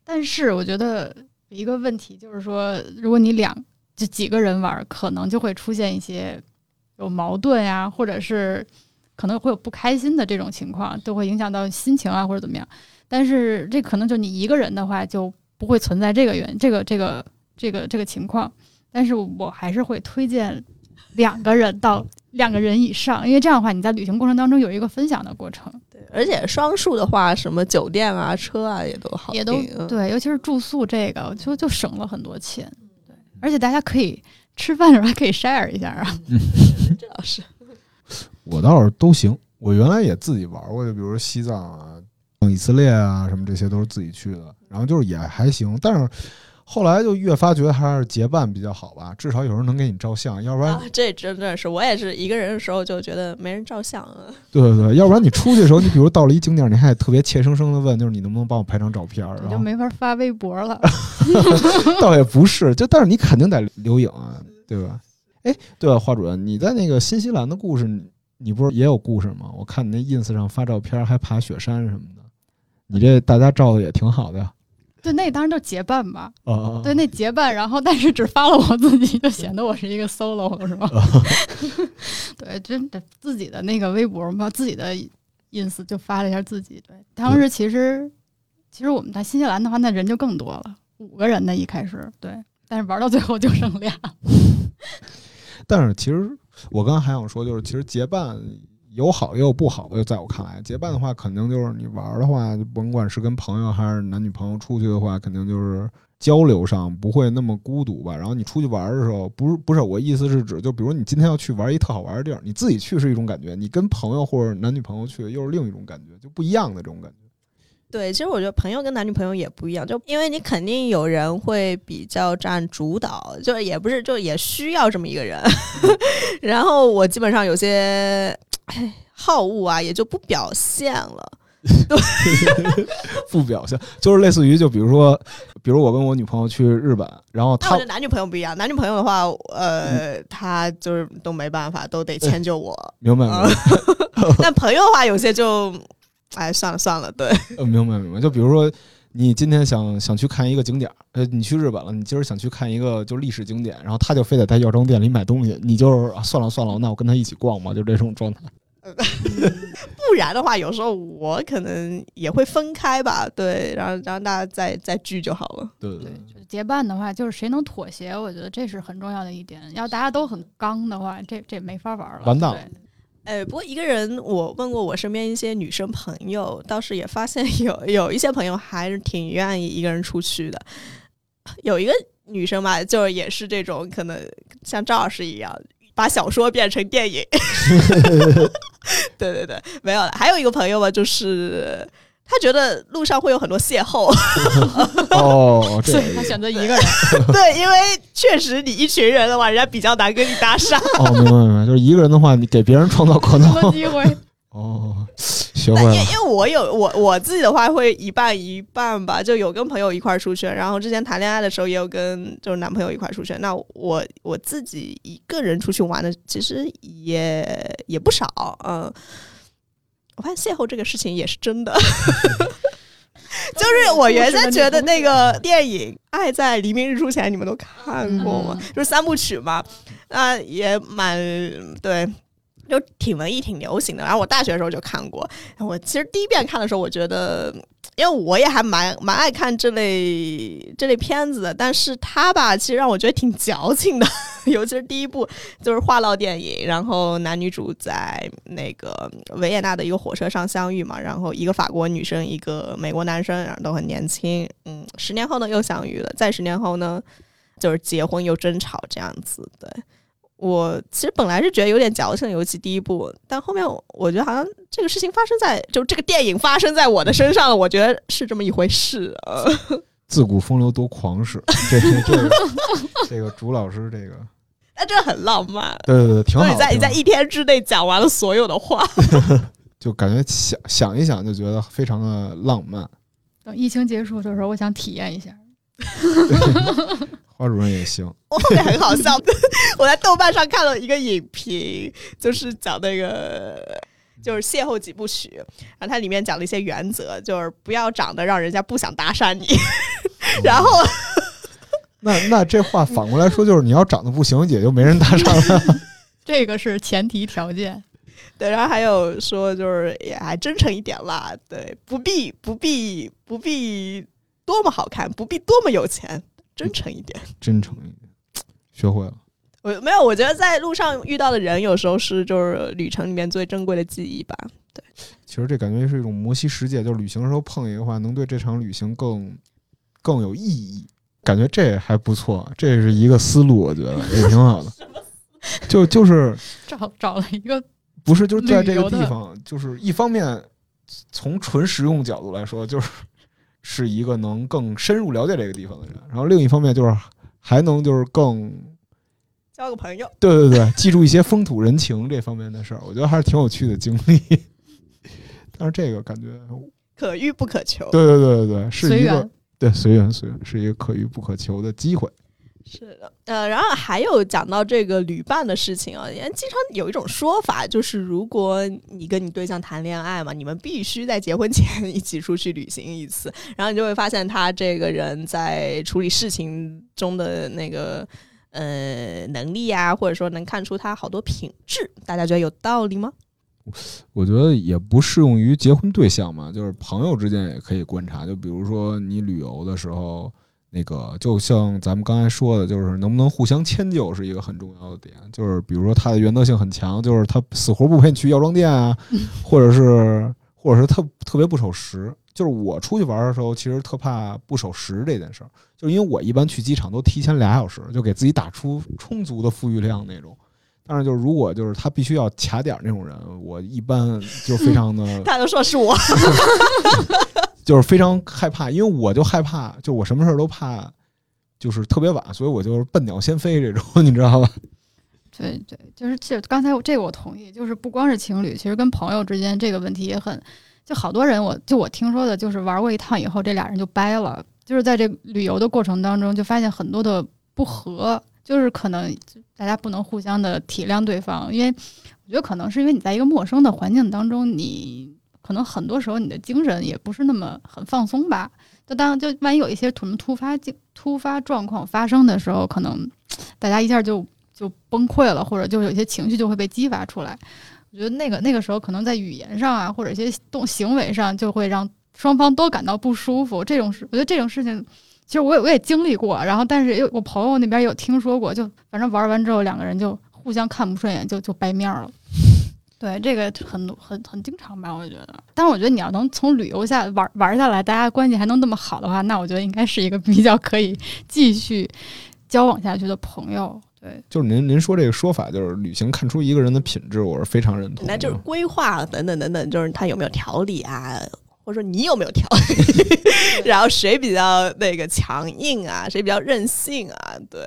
但是我觉得一个问题就是说，如果你两 就几个人玩，可能就会出现一些有矛盾呀，或者是可能会有不开心的这种情况，都会影响到心情啊，或者怎么样。但是这可能就你一个人的话，就不会存在这个原这个这个这个这个情况。但是我还是会推荐两个人到两个人以上，因为这样的话，你在旅行过程当中有一个分享的过程，对，而且双数的话，什么酒店啊、车啊也都好也都对，尤其是住宿这个，就就省了很多钱。对而且大家可以吃饭的时候还可以 share 一下啊。这倒是。我倒是都行。我原来也自己玩过，就比如说西藏啊、以色列啊，什么这些都是自己去的，然后就是也还行。但是后来就越发觉得还是结伴比较好吧，至少有人能给你照相，要不然、啊，这真的是我也是一个人的时候就觉得没人照相啊。对对对，要不然你出去的时候，你比如到了一景点，你还得特别怯生生的问，就是你能不能帮我拍张照片？然后你就没法发微博了。倒也不是，就但是你肯定得留影啊，对吧？哎，对了，华主任，你在那个新西兰的故事，你你不是也有故事吗？我看你那 ins 上发照片，还爬雪山什么的，你这大家照的也挺好的呀。对，那当然就结伴吧。对，那结伴，然后 但是只发了我自己，就显得我是一个 solo 是吧？对，真的自己的那个微博嘛，自己的 ins 就发了一下自己。对，当时其实其实我们在新西兰的话，那人就更多了，五个人呢一开始对，但是玩到最后就剩俩。但是其实我刚刚还想说，就是其实结伴有好也有不好的，在我看来，结伴的话，肯定就是你玩的话，甭管是跟朋友还是男女朋友出去的话，肯定就是交流上不会那么孤独吧。然后你出去玩的时候，不是不是，我意思是指，就比如你今天要去玩一特好玩的地儿，你自己去是一种感觉，你跟朋友或者男女朋友去又是另一种感觉，就不一样的这种感觉。对，其实我觉得朋友跟男女朋友也不一样，就因为你肯定有人会比较占主导，就是也不是，就也需要这么一个人。然后我基本上有些哎好恶啊，也就不表现了。不表现，就是类似于，就比如说，比如我跟我女朋友去日本，然后她但我觉得男女朋友不一样，男女朋友的话，呃，他就是都没办法，都得迁就我。明 白明白，但 朋友的话，有些就，哎，算了算了，对，呃，明白明白。就比如说，你今天想想去看一个景点儿，呃，你去日本了，你今儿想去看一个就历史景点，然后他就非得在药妆店里买东西，你就是、啊算了算了，那我跟他一起逛嘛，就这种状态。不然的话，有时候我可能也会分开吧，对，然后然后大家再再聚就好了。对对对，就是结伴的话，就是谁能妥协，我觉得这是很重要的一点。要大家都很刚的话，这这没法玩了，完蛋了对哎，不过一个人，我问过我身边一些女生朋友，倒是也发现有有一些朋友还是挺愿意一个人出去的。有一个女生吧，就是也是这种，可能像赵老师一样，把小说变成电影。对对对，没有了。还有一个朋友吧，就是他觉得路上会有很多邂逅，哦，这所以他选择一个人。对，因为确实你一群人的话，人家比较难跟你搭讪。哦，明白明白，就是一个人的话，你给别人创造可能机会？哦，学会了因。因为我有我我自己的话会一半一半吧，就有跟朋友一块儿出去，然后之前谈恋爱的时候也有跟就是男朋友一块儿出去。那我我自己一个人出去玩的其实也也不少，嗯。我发现邂逅这个事情也是真的，就是 我原先觉得那个电影《爱在黎明日出前》，你们都看过吗？嗯。就是三部曲嘛，那也蛮对，就挺文艺、挺流行的。然后我大学的时候就看过，我其实第一遍看的时候，我觉得，因为我也还蛮蛮爱看这类这类片子的，但是它吧，其实让我觉得挺矫情的，尤其是第一部就是话唠电影，然后男女主在那个维也纳的一个火车上相遇嘛，然后一个法国女生，一个美国男生，然后都很年轻，嗯，十年后呢又相遇了，再十年后呢就是结婚又争吵这样子，对。我其实本来是觉得有点矫情，尤其第一部，但后面我我觉得好像这个事情发生在，就这个电影发生在我的身上了，我觉得是这么一回事。呃，自古风流多狂士，这这这个这个朱老师这个，但这很浪漫，对对对，挺好的。你在你在一天之内讲完了所有的话。就感觉想想一想就觉得非常的浪漫。等疫情结束的时候，我想体验一下。花主任也行，我后面很好笑，我在豆瓣上看了一个影评，就是讲那个就是邂逅几部曲，然后它里面讲了一些原则，就是不要长得让人家不想搭讪你，然后那那这话反过来说，就是你要长得不行，也就没人搭讪了。这个是前提条件。对，然后还有说就是也还真诚一点啦，对，不必不必不必多么好看，不必多么有钱，真诚一点。真诚一点，学会了。我没有，我觉得在路上遇到的人，有时候是就是旅程里面最珍贵的记忆吧。对其实这感觉是一种摩西世界，就是旅行的时候碰一个话，能对这场旅行更更有意义。感觉这还不错，这是一个思路，我觉得 也挺好的。就就是找找了一个不是就是在这个地方，就是一方面从纯实用角度来说，就是是一个能更深入了解这个地方的人，然后另一方面就是还能就是更交个朋友。对对对，记住一些风土人情这方面的事儿，我觉得还是挺有趣的经历。但是这个感觉，可遇不可求。对对对对对，是一个随。对随缘随缘，是一个可遇不可求的机会。是的，呃，然后还有讲到这个旅伴的事情啊，因为经常有一种说法，就是如果你跟你对象谈恋爱嘛，你们必须在结婚前 一起出去旅行一次，然后你就会发现他这个人在处理事情中的那个呃能力啊，或者说能看出他好多品质，大家觉得有道理吗？我觉得也不适用于结婚对象嘛，就是朋友之间也可以观察。就比如说你旅游的时候，那个就像咱们刚才说的，就是能不能互相迁就是一个很重要的点。就是比如说他的原则性很强，就是他死活不陪你去药妆店啊，或者是或者是特特别不守时。就是我出去玩的时候，其实特怕不守时这件事儿，就是因为我一般去机场都提前俩小时，就给自己打出充足的富裕量那种。但是就是如果就是他必须要卡点儿那种人，我一般就非常的 大家都说是我，就是非常害怕，因为我就害怕，就我什么事儿都怕，就是特别晚，所以我就是笨鸟先飞这种，你知道吧？对对，就是这刚才这个我同意，就是不光是情侣，其实跟朋友之间这个问题也很，就好多人我就我听说的，就是玩过一趟以后，这俩人就掰了，就是在这旅游的过程当中就发现很多的不和，就是可能大家不能互相的体谅对方，因为我觉得可能是因为你在一个陌生的环境当中，你可能很多时候你的精神也不是那么很放松吧。就当就万一有一些什么突发突发状况发生的时候，可能大家一下就就崩溃了，或者就有些情绪就会被激发出来。我觉得那个那个时候可能在语言上啊，或者一些动行为上，就会让双方都感到不舒服。这种事，我觉得这种事情。其实我也我也经历过，然后但是有我朋友那边有听说过，就反正玩完之后两个人就互相看不顺眼，就就掰面了。对，这个很很很经常吧，我觉得。但是我觉得你要能从旅游下玩玩下来，大家关系还能那么好的话，那我觉得应该是一个比较可以继续交往下去的朋友。对，就是您您说这个说法，就是旅行看出一个人的品质，我是非常认同的。那就是规划等等等等，就是他有没有条理啊，或者说你有没有条理，然后谁比较那个强硬啊，谁比较任性啊，对。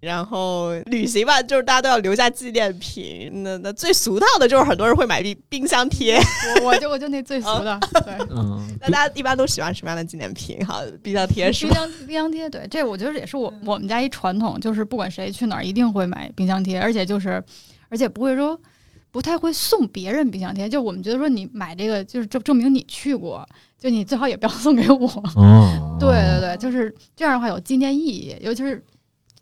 然后旅行吧，就是大家都要留下纪念品。那那最俗套的就是很多人会买冰冰箱贴，我我就我就那最俗的，对。嗯，那大家一般都喜欢什么样的纪念品？哈，冰箱贴是？冰箱冰箱贴，对，这我觉得也是我我们家一传统，就是不管谁去哪儿一定会买冰箱贴，而且就是而且不会说不太会送别人冰箱贴，就我们觉得说你买这个就是证证明你去过，就你最好也不要送给我。哦，对对对，就是这样的话有纪念意义，尤其是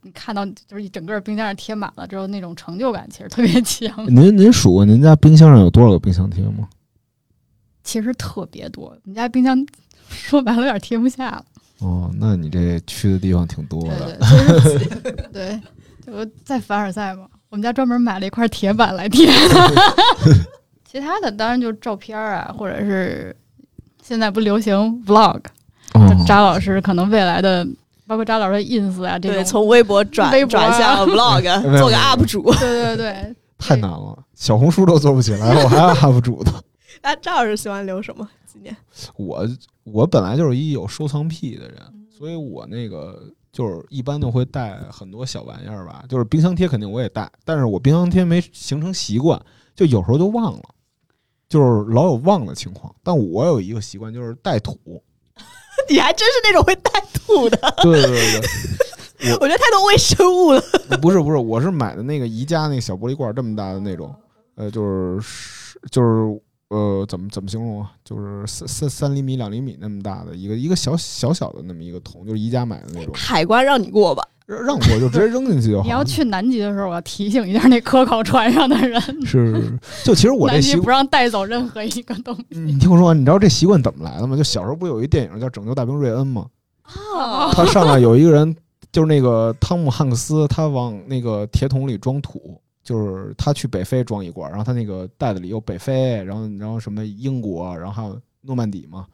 你看到就是一整个冰箱上贴满了之后，那种成就感其实特别强，您您数过您家冰箱上有多少个冰箱贴吗？其实特别多。我们家冰箱说白了有点贴不下了。哦，那你这去的地方挺多的。对，其实对，就在凡尔赛嘛，我们家专门买了一块铁板来贴。其他的当然就是照片啊，或者是现在不流行 vlog，哦就扎老师可能未来的，包括张老师的 ins 啊这对，种，从微博 转微博啊转向 vlog，做个 UP 主。对对对，太难了，小红书都做不起来，我还要 UP 主呢。那赵老师喜欢留什么纪念？我我本来就是一有收藏癖的人，所以我那个就是一般都会带很多小玩意儿吧，就是冰箱贴肯定我也带，但是我冰箱贴没形成习惯，就有时候就忘了，就是老有忘的情况。但我有一个习惯，就是带土。你还真是那种会带土的，对对对对，我觉得太多微生物了。不是不是，我是买的那个宜家那个小玻璃罐这么大的那种，呃，就是就是呃，怎么怎么形容啊？就是三三三厘米、两厘米那么大的一个一个小小小的那么一个桶，就是宜家买的那种，海关让你过吧？让让我就直接扔进去就好。你要去南极的时候，我要提醒一下那科考船上的人，是，就其实我这习南极不让带走任何一个东西。你听我说，你知道这习惯怎么来的吗？就小时候不有一电影叫《拯救大兵瑞恩》吗？哦，他上来有一个人，就是那个汤姆汉克斯，他往那个铁桶里装土，就是他去北非装一罐，然后他那个袋子里有北非，然后然后什么英国，然后还有诺曼底嘛，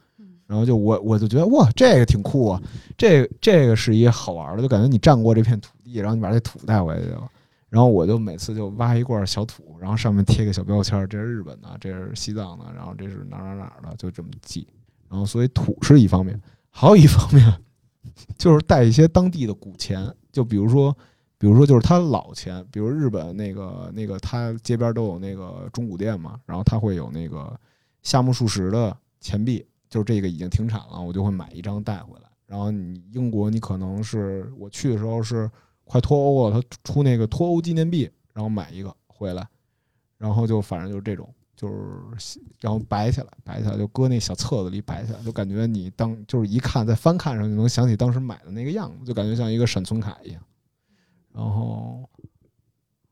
然后就我我就觉得哇，这个挺酷啊，这这个是一个好玩的，就感觉你占过这片土地，然后你把这土带回去了。然后我就每次就挖一罐小土，然后上面贴个小标签儿，这是日本的，这是西藏的，然后这是哪儿哪儿哪儿的，就这么记。然后所以土是一方面，还有一方面 就是带一些当地的古钱，就比如说，比如说就是他老钱，比如日本那个那个他街边都有那个中古店嘛，然后他会有那个夏目漱石的钱币，就是这个已经停产了，我就会买一张带回来。然后你英国你可能是我去的时候是。快脱欧了，他出那个脱欧纪念币，然后买一个回来，然后就反正就是这种，就是然后摆起来，摆起来就搁那小册子里摆起来，就感觉你当就是一看在翻看上就能想起当时买的那个样子，就感觉像一个闪存卡一样。然后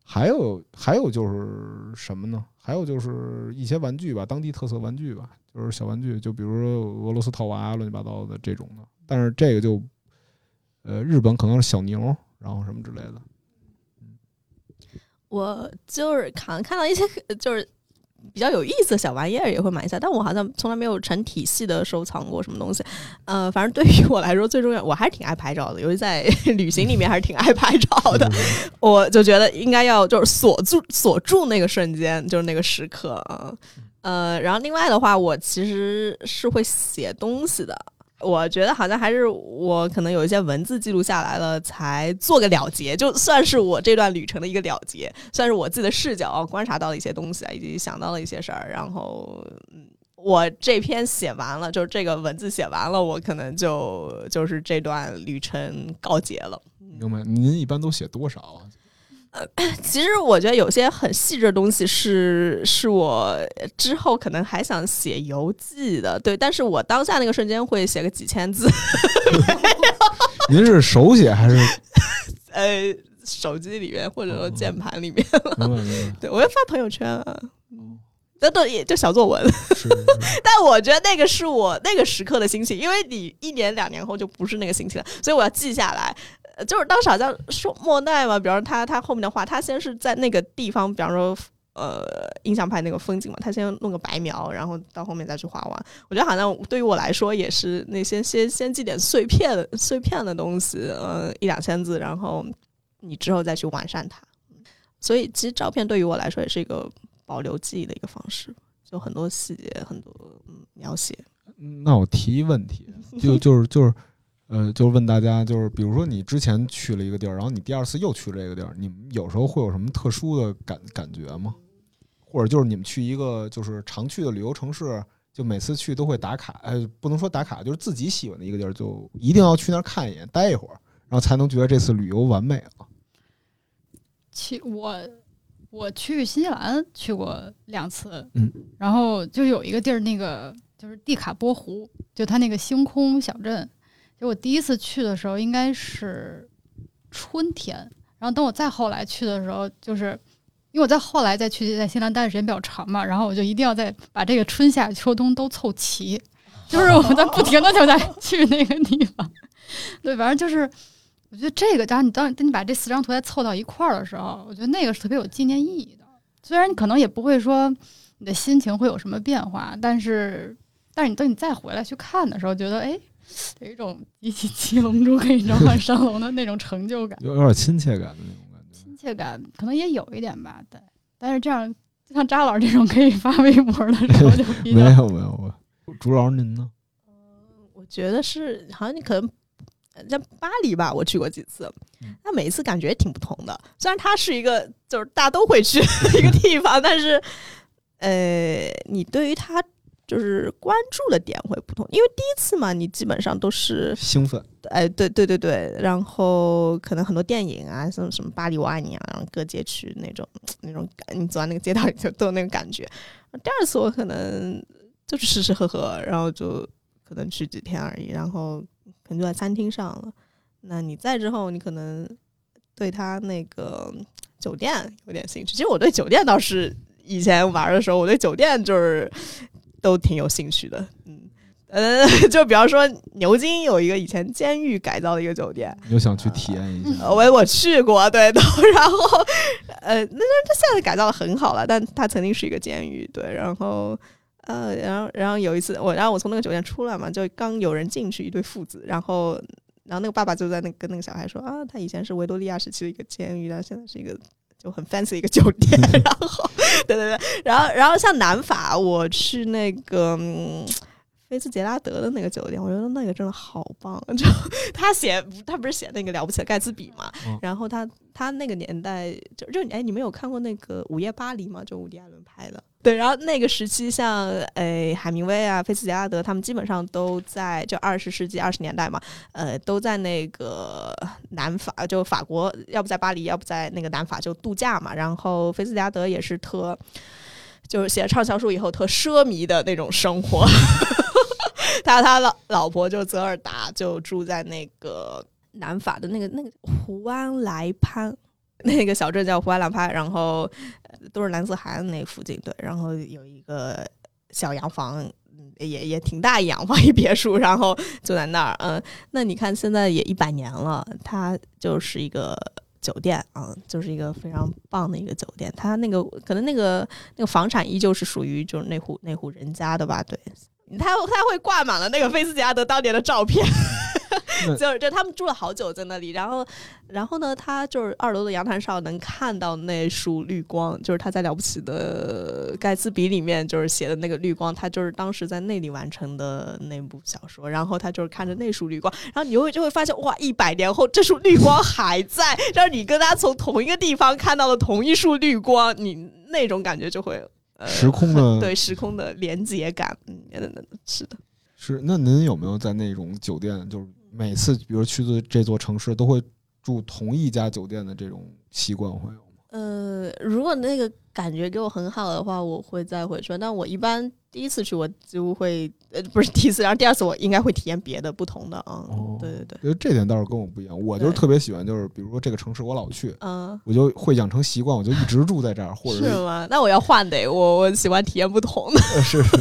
还有还有就是什么呢？还有就是一些玩具吧，当地特色玩具吧，就是小玩具，就比如说俄罗斯套娃乱七八糟的这种的。但是这个就呃，日本可能是小牛。然后什么之类的，我就是看看到一些 就是比较有意思的小玩意儿也会买一下，但我好像从来没有成体系的收藏过什么东西。呃，反正对于我来说最重要，我还是挺爱拍照的，尤其在 旅行里面还是挺爱拍照的。我就觉得应该要就是锁住锁住那个瞬间，就是那个时刻啊。呃，然后另外的话，我其实是会写东西的。我觉得好像还是我可能有一些文字记录下来了，才做个了结，就算是我这段旅程的一个了结，算是我自己的视角观察到了一些东西啊，以及想到了一些事儿。然后，我这篇写完了，就是这个文字写完了，我可能就就是这段旅程告结了。明白？您一般都写多少啊？呃，其实我觉得有些很细致的东西是是我之后可能还想写游记的，对。但是我当下那个瞬间会写个几千字。您是手写还是？呃，手机里面或者说键盘里面。对，我要发朋友圈啊。那都也就小作文。但我觉得那个是我那个时刻的心情，因为你一年两年后就不是那个心情了，所以我要记下来。就是当时好像说莫奈嘛，比方说他他后面的话，他先是在那个地方，比方说呃印象派那个风景嘛，他先弄个白描，然后到后面再去画完。我觉得好像对于我来说也是那些先先记点碎片的碎片的东西，呃一两千字，然后你之后再去完善它。所以其实照片对于我来说也是一个保留记忆的一个方式，就很多细节很多描写。那我提一问题，就就是 就是。呃，就是问大家，就是比如说你之前去了一个地儿，然后你第二次又去这个地儿，你们有时候会有什么特殊的感感觉吗？或者就是你们去一个就是常去的旅游城市，就每次去都会打卡，呃，不能说打卡，就是自己喜欢的一个地儿，就一定要去那儿看一眼，待一会儿，然后才能觉得这次旅游完美了。去我我去新西兰去过两次，嗯，然后就有一个地儿，那个就是蒂卡波湖，就它那个星空小镇。就我第一次去的时候应该是春天，然后等我再后来去的时候，就是因为我在后来再去在新西兰待的时间比较长嘛，然后我就一定要再把这个春夏秋冬都凑齐，就是我在不停的就在去那个地方。对，反正就是我觉得这个，当你当当你把这四张图再凑到一块儿的时候，我觉得那个是特别有纪念意义的。虽然你可能也不会说你的心情会有什么变化，但是但是你等你再回来去看的时候，觉得哎。有一种一起骑龙珠可以召唤 升龙的那种成就感，有有点亲切感的那种感觉。亲切感可能也有一点吧，对。但是这样，像扎老师这种可以发微博的时候，就 比较没有没有我。朱老师您呢？嗯，我觉得是，好像你可能在巴黎吧，我去过几次，那每一次感觉挺不同的。虽然它是一个就是大家都会去 的一个地方，但是呃，你对于它。就是关注的点会不同，因为第一次嘛，你基本上都是兴奋，哎，对对对对，然后可能很多电影啊，像什么《巴黎我爱你》啊，然后各街区那种那种，你走在那个街道里就都有那个感觉。第二次我可能就是吃吃喝喝，然后就可能去几天而已，然后可能就在餐厅上了。那你在之后，你可能对他那个酒店有点兴趣。其实我对酒店倒是以前玩的时候，我对酒店就是。都挺有兴趣的，嗯，呃，就比方说牛津有一个以前监狱改造的一个酒店，又想去体验一下。我我去过，对，都然后呃，那那它现在改造的很好了，但它曾经是一个监狱，对，然后呃，然后然后有一次我，然后我从那个酒店出来嘛，就刚有人进去，一对父子，然后然后那个爸爸就在那跟那个小孩说啊，他以前是维多利亚时期的一个监狱，但现在是一个就很 fancy 一个酒店，然后对对对，然后然后像南法，我去那个。嗯菲茨杰拉德的那个酒店，我觉得那个真的好棒。就他写，他不是写那个了不起的盖茨比嘛？嗯然后他他那个年代就就哎，你们有看过那个《午夜巴黎》吗？就伍迪·艾伦拍的。对，然后那个时期，像诶海明威啊、菲茨杰拉德，他们基本上都在就二十世纪二十年代嘛，呃，都在那个南法，就法国，要不在巴黎，要不在那个南法就度假嘛。然后菲茨杰拉德也是特，就是写畅销书以后特奢靡的那种生活。他他老老婆就泽尔达就住在那个南法的那个那个胡安莱潘 那个小镇叫胡安莱潘，然后、都是蓝色海岸那附近对，然后有一个小洋房。也也挺大一洋房一别墅，然后就在那儿。嗯，那你看现在也一百年了，它就是一个酒店啊、就是一个非常棒的一个酒店。它那个可能那个那个房产依旧是属于就是那户那户人家的吧？对，他他会挂满了那个菲斯杰拉德当年的照片，就是就他们住了好久在那里，然后然后呢，他就是二楼的阳台上能看到那束绿光，就是他在了不起的盖茨比里面就是写的那个绿光，他就是当时在那里完成的那部小说，然后他就是看着那束绿光，然后你会就会发现哇，一百年后这束绿光还在，让你跟他从同一个地方看到了同一束绿光，你那种感觉就会。呃时空的对时空的连接感，嗯，是的，是，那您有没有在那种酒店，就是每次比如去的这座城市都会住同一家酒店的这种习惯会有吗？呃，如果那个感觉给我很好的话，我会再回去。但我一般第一次去，我就会呃，不是第一次，然后第二次我应该会体验别的不同的啊。哦对对对，觉得这点倒是跟我不一样，我就是特别喜欢，就是比如说这个城市我老去，嗯、我就会养成习惯，我就一直住在这儿，或者是吗？那我要换得，我我喜欢体验不同的。呃是是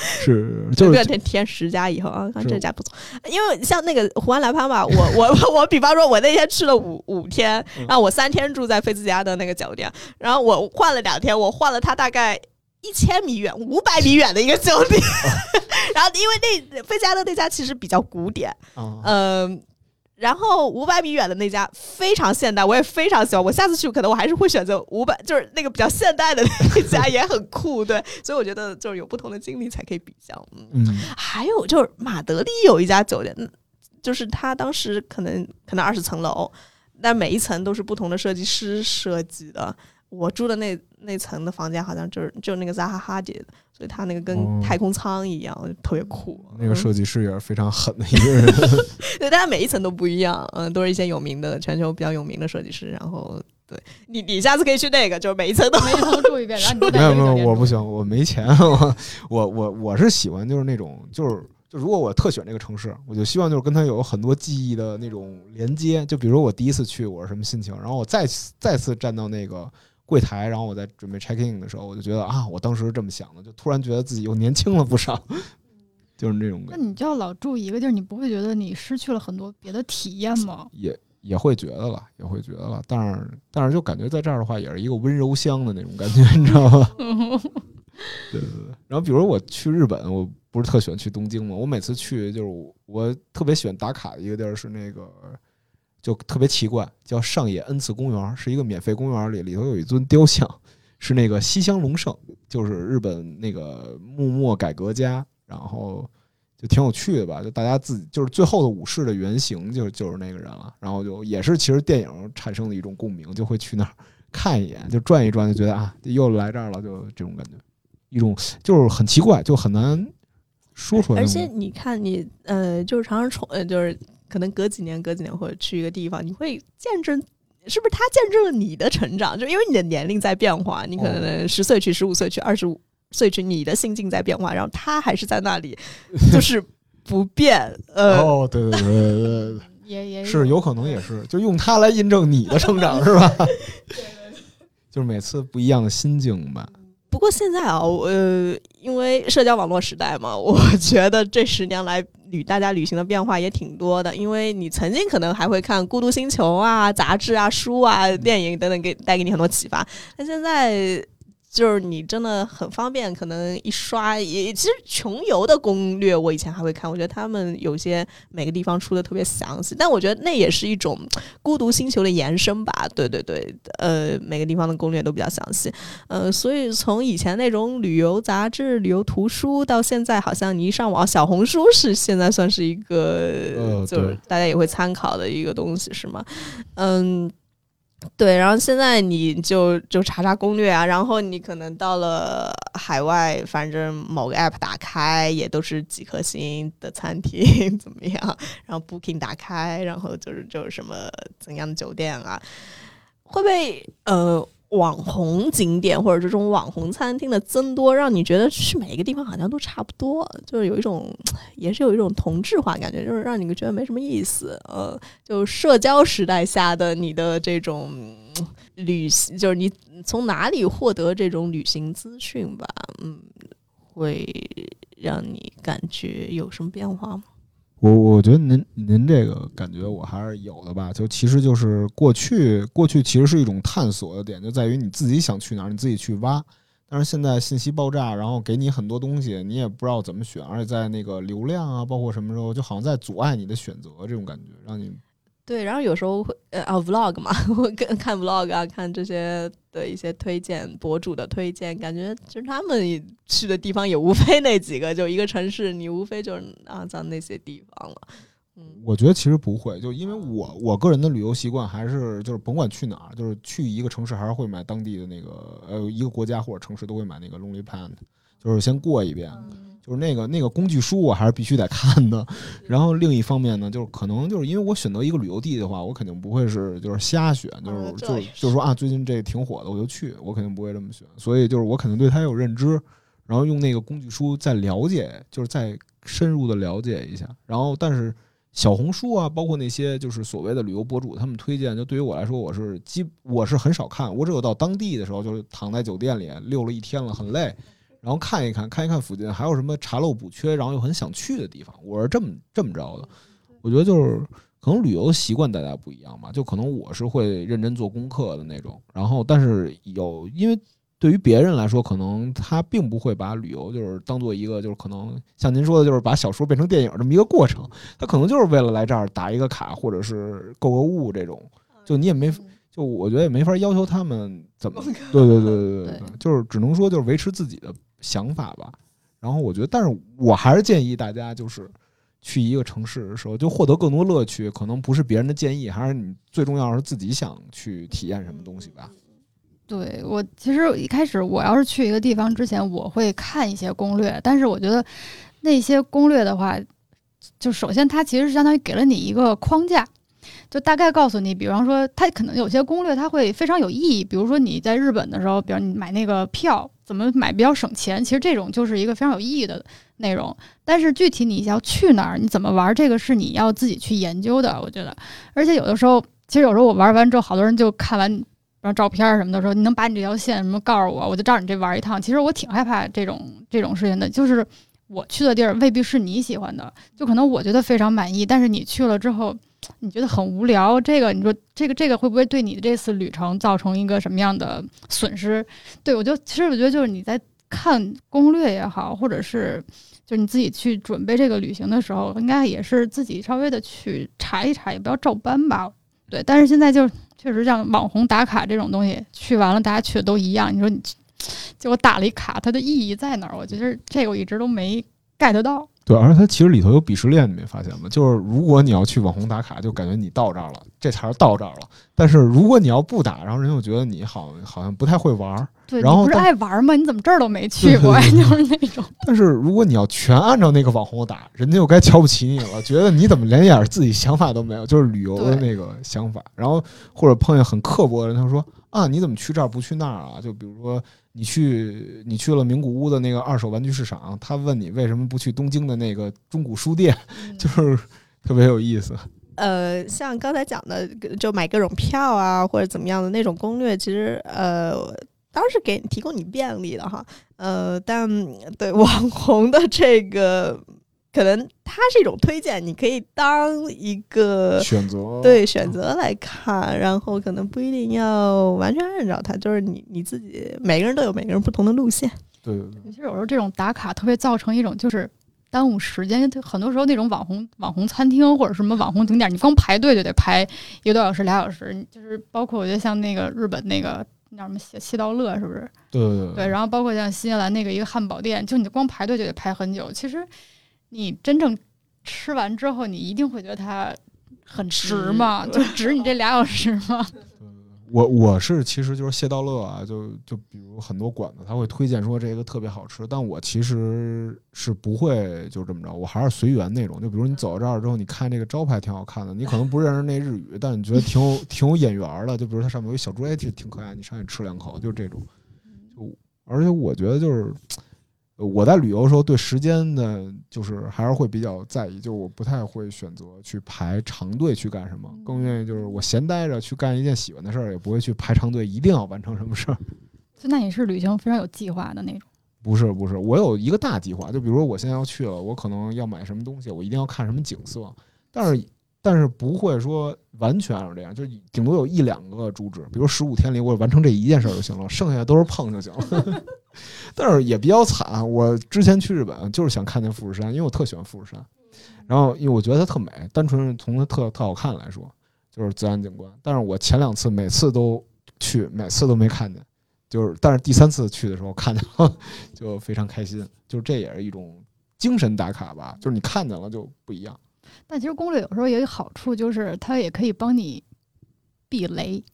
是，就是 第二天天十家以后啊，看这家不错。因为像那个胡安来潘吧，我我我，比方说，我那天去了五五天，嗯然后我三天住在菲兹加的那个酒店，然后我换了两天，我换了他大概。一千米远、五百米远的一个酒店，然后因为那菲加的那家其实比较古典，啊，嗯、然后五百米远的那家非常现代，我也非常喜欢。我下次去可能我还是会选择五百，就是那个比较现代的那家也很酷，对。所以我觉得就是有不同的经历才可以比较。嗯，嗯，还有就是马德里有一家酒店，嗯就是他当时可能可能二十层楼，但每一层都是不同的设计师设计的。我住的那那层的房间好像就是就那个扎哈哈姐的，所以他那个跟哦太空舱一样，特别酷。那个嗯设计师也是非常狠的一个人，对，但是每一层都不一样，嗯，都是一些有名的全球比较有名的设计师。然后，对你，你下次可以去那个，就是每一层都每一层住一遍，然后你没有没有，我不行，我没钱，我我我我是喜欢就是那种就是。就如果我特选这个城市，我就希望就是跟它有很多记忆的那种连接。就比如我第一次去我是什么心情，然后我再次再次站到那个柜台，然后我在准备 check in 的时候，我就觉得啊，我当时是这么想的，就突然觉得自己又年轻了不少，就是那种那感觉，你就要老住一个地儿，你不会觉得你失去了很多别的体验吗？也也会觉得了，也会觉得了。但是但是就感觉在这儿的话，也是一个温柔乡的那种感觉，你知道吗？对对对。然后比如我去日本，我不是特喜欢去东京嘛，我每次去就是我我特别喜欢打卡的一个地儿是那个。就特别奇怪，叫上野恩赐公园，是一个免费公园里，里头有一尊雕像，是那个西乡隆盛，就是日本那个幕末改革家，然后就挺有趣的吧，就大家自己就是最后的武士的原型就就是那个人了，然后就也是其实电影产生的一种共鸣，就会去那儿 看一眼，就转一转，就觉得啊又来这儿了，就这种感觉，一种就是很奇怪，就很难说出来而。且你看你，呃，就是常常重，呃，就是可能隔几年、隔几年或者去一个地方，你会见证。是不是他见证了你的成长？就因为你的年龄在变化，你可哦能十岁去、十五岁去、二十五岁去，你的心境在变化，然后他还是在那里，就是不变。呃，哦，对对对对对对。也也是有可能也是，就用它来印证你的成长，是吧？就是每次不一样的心境吧。不过现在啊，我呃，因为社交网络时代嘛，我 觉得这十年来旅大家旅行的变化也挺多的。因为你曾经可能还会看《孤独星球》啊、杂志啊、书啊、电影等等，给带给你很多启发。但现在就是你真的很方便，可能一刷也其实穷游的攻略，我以前还会看，我觉得他们有些每个地方出的特别详细，但我觉得那也是一种孤独星球的延伸吧。对对对，呃，每个地方的攻略都比较详细，呃，所以从以前那种旅游杂志、旅游图书，到现在好像你一上网，小红书是现在算是一个，呃就是大家也会参考的一个东西，是吗？嗯。对，然后现在你就就查查攻略啊，然后你可能到了海外，反正某个 app 打开也都是几颗星的餐厅 怎么样，然后 Booking 打开，然后就是就是什么怎样的酒店啊，会不会呃网红景点或者这种网红餐厅的增多，让你觉得去每一个地方好像都差不多，就是有一种 也是有一种同质化感觉，就是让你觉得没什么意思。呃，就社交时代下的你的这种 旅行，就是你从哪里获得这种旅行资讯吧，嗯，会让你感觉有什么变化吗？我我觉得您您这个感觉我还是有的吧，就其实就是过去过去其实是一种探索的点，就在于你自己想去哪儿，你自己去挖。但是现在信息爆炸，然后给你很多东西，你也不知道怎么选，而且在那个流量啊，包括什么时候，就好像在阻碍你的选择，这种感觉让你对，然后有时候会呃啊 vlog 嘛，我跟看 vlog 啊，看这些的一些推荐博主的推荐，感觉其实他们去的地方也无非那几个，就一个城市，你无非就是啊在那些地方了。嗯，我觉得其实不会，就因为我我个人的旅游习惯还是就是甭管去哪儿，就是去一个城市还是会买当地的那个呃一个国家或者城市都会买那个 Lonely Planet，就是先过一遍，就是那个那个工具书我还是必须得看的。然后另一方面呢，就是可能就是因为我选择一个旅游地的话，我肯定不会是就是瞎选，就是就就是说啊最近这挺火的我就去，我肯定不会这么选。所以就是我肯定对它有认知，然后用那个工具书再了解，就是再深入的了解一下。然后但是。小红书啊，包括那些就是所谓的旅游博主，他们推荐，就对于我来说，我是基我是很少看，我只有到当地的时候，就是躺在酒店里溜了一天了，很累，然后看一看，看一看附近还有什么查漏补缺，然后又很想去的地方，我是这么这么着的。我觉得就是可能旅游习惯大家不一样吧，就可能我是会认真做功课的那种，然后但是有因为。对于别人来说，可能他并不会把旅游就是当做一个，就是可能像您说的，就是把小说变成电影这么一个过程。他可能就是为了来这儿打一个卡，或者是购个物这种，就你也没，就我觉得也没法要求他们怎么，对对对对对 对，就是只能说就是维持自己的想法吧。然后我觉得，但是我还是建议大家就是去一个城市的时候，就获得更多乐趣，可能不是别人的建议，还是你最重要是自己想去体验什么东西吧。对我其实一开始我要是去一个地方之前，我会看一些攻略，但是我觉得那些攻略的话，就首先它其实是相当于给了你一个框架，就大概告诉你，比方说它可能有些攻略它会非常有意义，比如说你在日本的时候，比如你买那个票怎么买比较省钱，其实这种就是一个非常有意义的内容。但是具体你要去哪儿，你怎么玩，这个是你要自己去研究的，我觉得。而且有的时候，其实有时候我玩完之后，好多人就看完。然后照片什么的说，你能把你这条线什么告诉我，我就照你这玩一趟。其实我挺害怕这种这种事情的，就是我去的地儿未必是你喜欢的，就可能我觉得非常满意，但是你去了之后，你觉得很无聊。这个你说这个这个会不会对你的这次旅程造成一个什么样的损失？对我就其实我觉得就是你在看攻略也好，或者是就是你自己去准备这个旅行的时候，应该也是自己稍微的去查一查，也不要照搬吧。对，但是现在就确实像网红打卡这种东西，去完了大家去的都一样。你说你就我打了一卡，它的意义在哪儿？我觉得这个我一直都没 get 到。对，而且它其实里头有鄙视链，你没发现吗？就是如果你要去网红打卡，就感觉你到这儿了，这才是到这儿了。但是如果你要不打，然后人又觉得你好好像不太会玩儿。对，然后你不是爱玩吗？你怎么这儿都没去过呀？就是那种。但是如果你要全按照那个网红打，人家又该瞧不起你了，觉得你怎么连点自己想法都没有，就是旅游的那个想法。然后或者碰见很刻薄的人，他说啊，你怎么去这儿不去那儿啊？就比如说你去你去了名古屋的那个二手玩具市场，他问你为什么不去东京的那个中古书店，就是特别有意思。呃，像刚才讲的，就买各种票啊，或者怎么样的那种攻略，其实呃。当然是给提供你便利的哈，呃，但对网红的这个可能它是一种推荐，你可以当一个选择对选择来看，然后可能不一定要完全按照它，就是你你自己每个人都有每个人不同的路线。对对对，其实有时候这种打卡特别造成一种就是耽误时间，很多时候那种网红网红餐厅或者什么网红景点，你光排队就得排一个多小时俩小时，就是包括我觉得像那个日本那个那叫什么西西道乐是不是？对对对，然后包括像新西兰那个一个汉堡店，就你光排队就得排很久。其实你真正吃完之后，你一定会觉得它很值吗？就值你这俩小时吗？我我是其实就是谢道乐啊，就就比如很多馆子他会推荐说这个特别好吃，但我其实是不会就这么着，我还是随缘那种。就比如你走到这儿之后，你看这个招牌挺好看的，你可能不认识那日语，但你觉得挺有挺有眼缘的。就比如它上面有一小猪，哎，挺挺可爱，你上去吃两口，就这种。就而且我觉得就是。我在旅游的时候，对时间的，就是还是会比较在意，就是我不太会选择去排长队去干什么，更愿意就是我闲待着去干一件喜欢的事儿，也不会去排长队，一定要完成什么事儿。就那你是旅行非常有计划的那种？不是不是，我有一个大计划，就比如说我现在要去了，我可能要买什么东西，我一定要看什么景色，但是但是不会说完全是这样，就顶多有一两个主旨，比如十五天里我完成这一件事儿就行了，剩下都是碰就行了。但是也比较惨。我之前去日本就是想看见富士山，因为我特喜欢富士山。然后因为我觉得它特美，单纯从它特特好看来说，就是自然景观。但是我前两次每次都去，每次都没看见。就是但是第三次去的时候看见了，就非常开心。就是这也是一种精神打卡吧，就是你看见了就不一样。但其实攻略有时候也有好处，就是它也可以帮你避雷。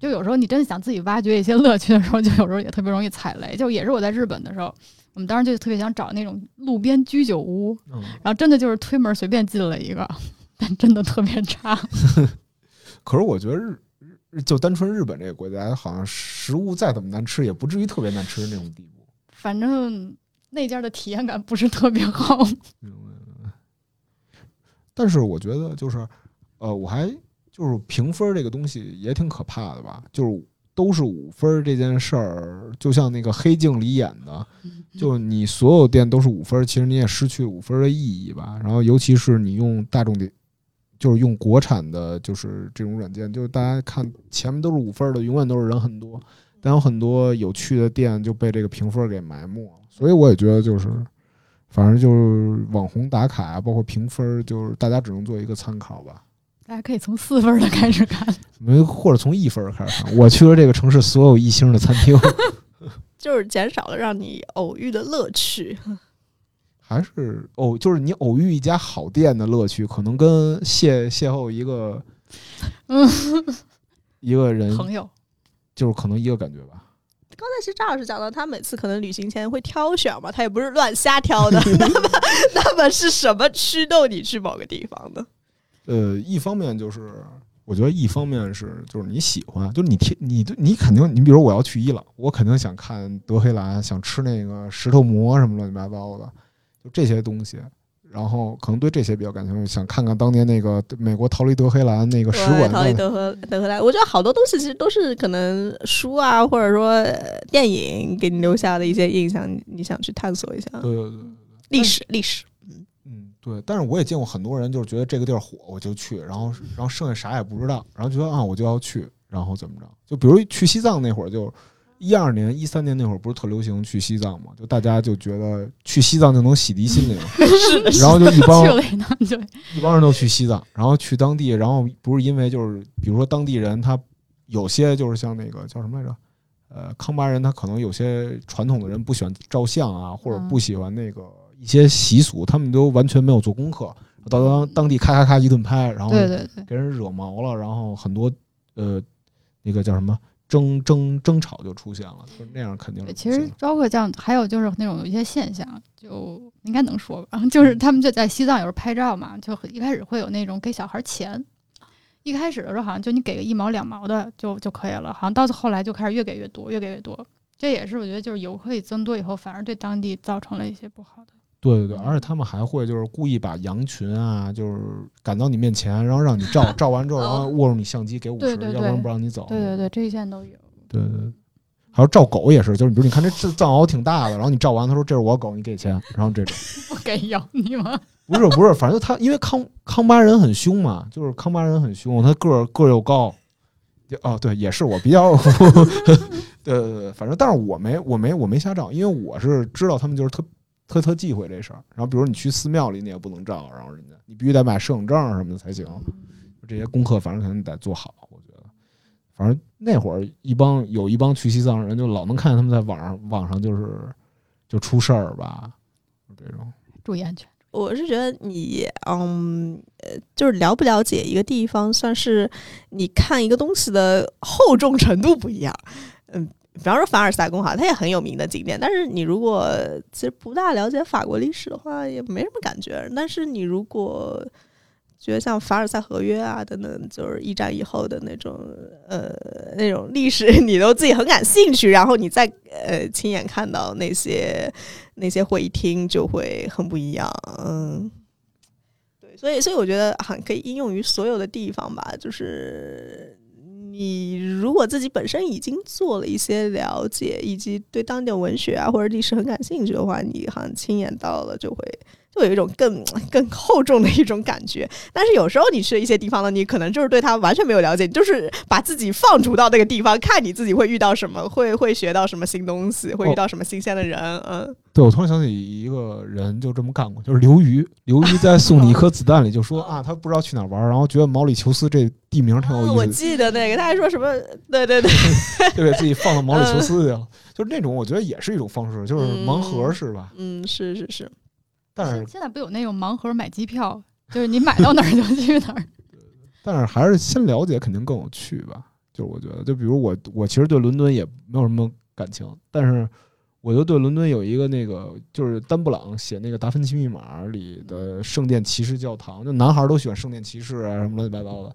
就有时候你真的想自己挖掘一些乐趣的时候，就有时候也特别容易踩雷。就也是我在日本的时候，我们当时就特别想找那种路边居酒屋，然后真的就是推门随便进了一个，但真的特别差。可是我觉得日日就单纯日本这个国家，好像食物再怎么难吃，也不至于特别难吃的那种地步。反正那家的体验感不是特别好。但是我觉得就是，呃，我还。就是评分这个东西也挺可怕的吧？就是都是五分这件事儿，就像那个黑镜里演的，就你所有店都是五分，其实你也失去五分的意义吧。然后尤其是你用大众的，就是用国产的，就是这种软件，就是大家看前面都是五分的，永远都是人很多，但有很多有趣的店就被这个评分给埋没了。所以我也觉得就是，反正就是网红打卡啊，包括评分，就是大家只能做一个参考吧。大家可以从四分的开始看，没或者从一分开始看。我去了这个城市所有一星的餐厅，就是减少了让你偶遇的乐趣，还是偶就是你偶遇一家好店的乐趣，可能跟邂邂逅一个嗯一个人朋友，就是可能一个感觉吧。刚才其实张老师讲到，他每次可能旅行前会挑选嘛，他也不是乱瞎挑的。那么，那么是什么驱动你去某个地方的？呃，一方面就是，我觉得一方面是，就是你喜欢，就是你听，你你肯定，你比如我要去伊朗，我肯定想看德黑兰，想吃那个石头馍什么乱七八糟的，就这些东西。然后可能对这些比较感兴趣，想看看当年那个美国逃离德黑兰那个使馆。逃离德黑德黑兰，我觉得好多东西其实都是可能书啊，或者说电影给你留下的一些印象，你想去探索一下。对对对，历史历史。对，但是我也见过很多人，就是觉得这个地儿火，我就去，然后然后剩下啥也不知道，然后觉得啊，我就要去，然后怎么着？就比如去西藏那会儿，就一二年、一三年那会儿，不是特流行去西藏嘛？就大家就觉得去西藏就能洗涤心灵，然后就一帮一帮人都去西藏，然后去当地，然后不是因为就是比如说当地人他有些就是像那个叫什么来着？呃，康巴人他可能有些传统的人不喜欢照相啊，或者不喜欢那个。一些习俗，他们都完全没有做功课，到当当地咔咔咔一顿拍，然后对对对，给人惹毛了，然后很多呃那个叫什么争争争吵就出现了，就那样肯定。其实包括这样，还有就是那种有一些现象，就应该能说吧，就是他们就在西藏有时候拍照嘛，就一开始会有那种给小孩钱，一开始的时候好像就你给个一毛两毛的就就可以了，好像到后来就开始越给越多，越给越多，这也是我觉得就是游客一增多以后，反而对当地造成了一些不好的。对对对，而且他们还会就是故意把羊群啊，就是赶到你面前，然后让你照，照完之后，然后握住你相机给五十，要不然不让你走。对对对，这一线都有。对对，还有照狗也是，就是比如你看这这藏獒挺大的，然后你照完，他说这是我狗，你给钱，然后这种 不给咬你吗？不是不是，反正他因为康康巴人很凶嘛，就是康巴人很凶，他个儿个儿又高，哦对，也是我比较，对对对，反正但是我没我没我没瞎照，因为我是知道他们就是特特特忌讳这事儿。然后比如你去寺庙里，你也不能照，然后人家你必须得买摄影证什么的才行，这些功课反正肯定得做好。我觉得，反正那会儿一帮有一帮去西藏人，就老能看见他们在网上网上就是就出事儿吧，这种。注意安全。我是觉得你，嗯，呃，就是了不了解一个地方，算是你看一个东西的厚重程度不一样。嗯，比方说凡尔赛宫哈，它也很有名的景点，但是你如果其实不大了解法国历史的话，也没什么感觉。但是你如果觉得像凡尔赛合约啊等等，就是一战以后的那种呃那种历史，你都自己很感兴趣，然后你再呃亲眼看到那些那些会议厅，就会很不一样。嗯，对，所以所以我觉得很可以应用于所有的地方吧。就是你如果自己本身已经做了一些了解，以及对当地文学啊或者历史很感兴趣的话，你好像亲眼到了就会。就有一种更 更厚重的一种感觉，但是有时候你去一些地方呢，你可能就是对它完全没有了解，你就是把自己放逐到那个地方，看你自己会遇到什么，会会学到什么新东西，会遇到什么新鲜的人。嗯，对，我突然想起一个人就这么干过，就是刘瑜。刘瑜在送你一颗子弹里就说啊，他不知道去哪玩，然后觉得毛里求斯这地名挺有意思。我记得那个，他还说什么？对对对，就给自己放到毛里求斯去了。就是那种，我觉得也是一种方式，就是盲盒是吧？嗯，是是是。但是现在不有那种盲盒买机票，就是你买到哪儿就去哪儿。但是还是先了解肯定更有趣吧。就是我觉得，就比如我，我其实对伦敦也没有什么感情，但是我就对伦敦有一个那个，就是丹布朗写那个《达芬奇密码》里的圣殿骑士教堂，就男孩都喜欢圣殿骑士啊什么乱七八糟的。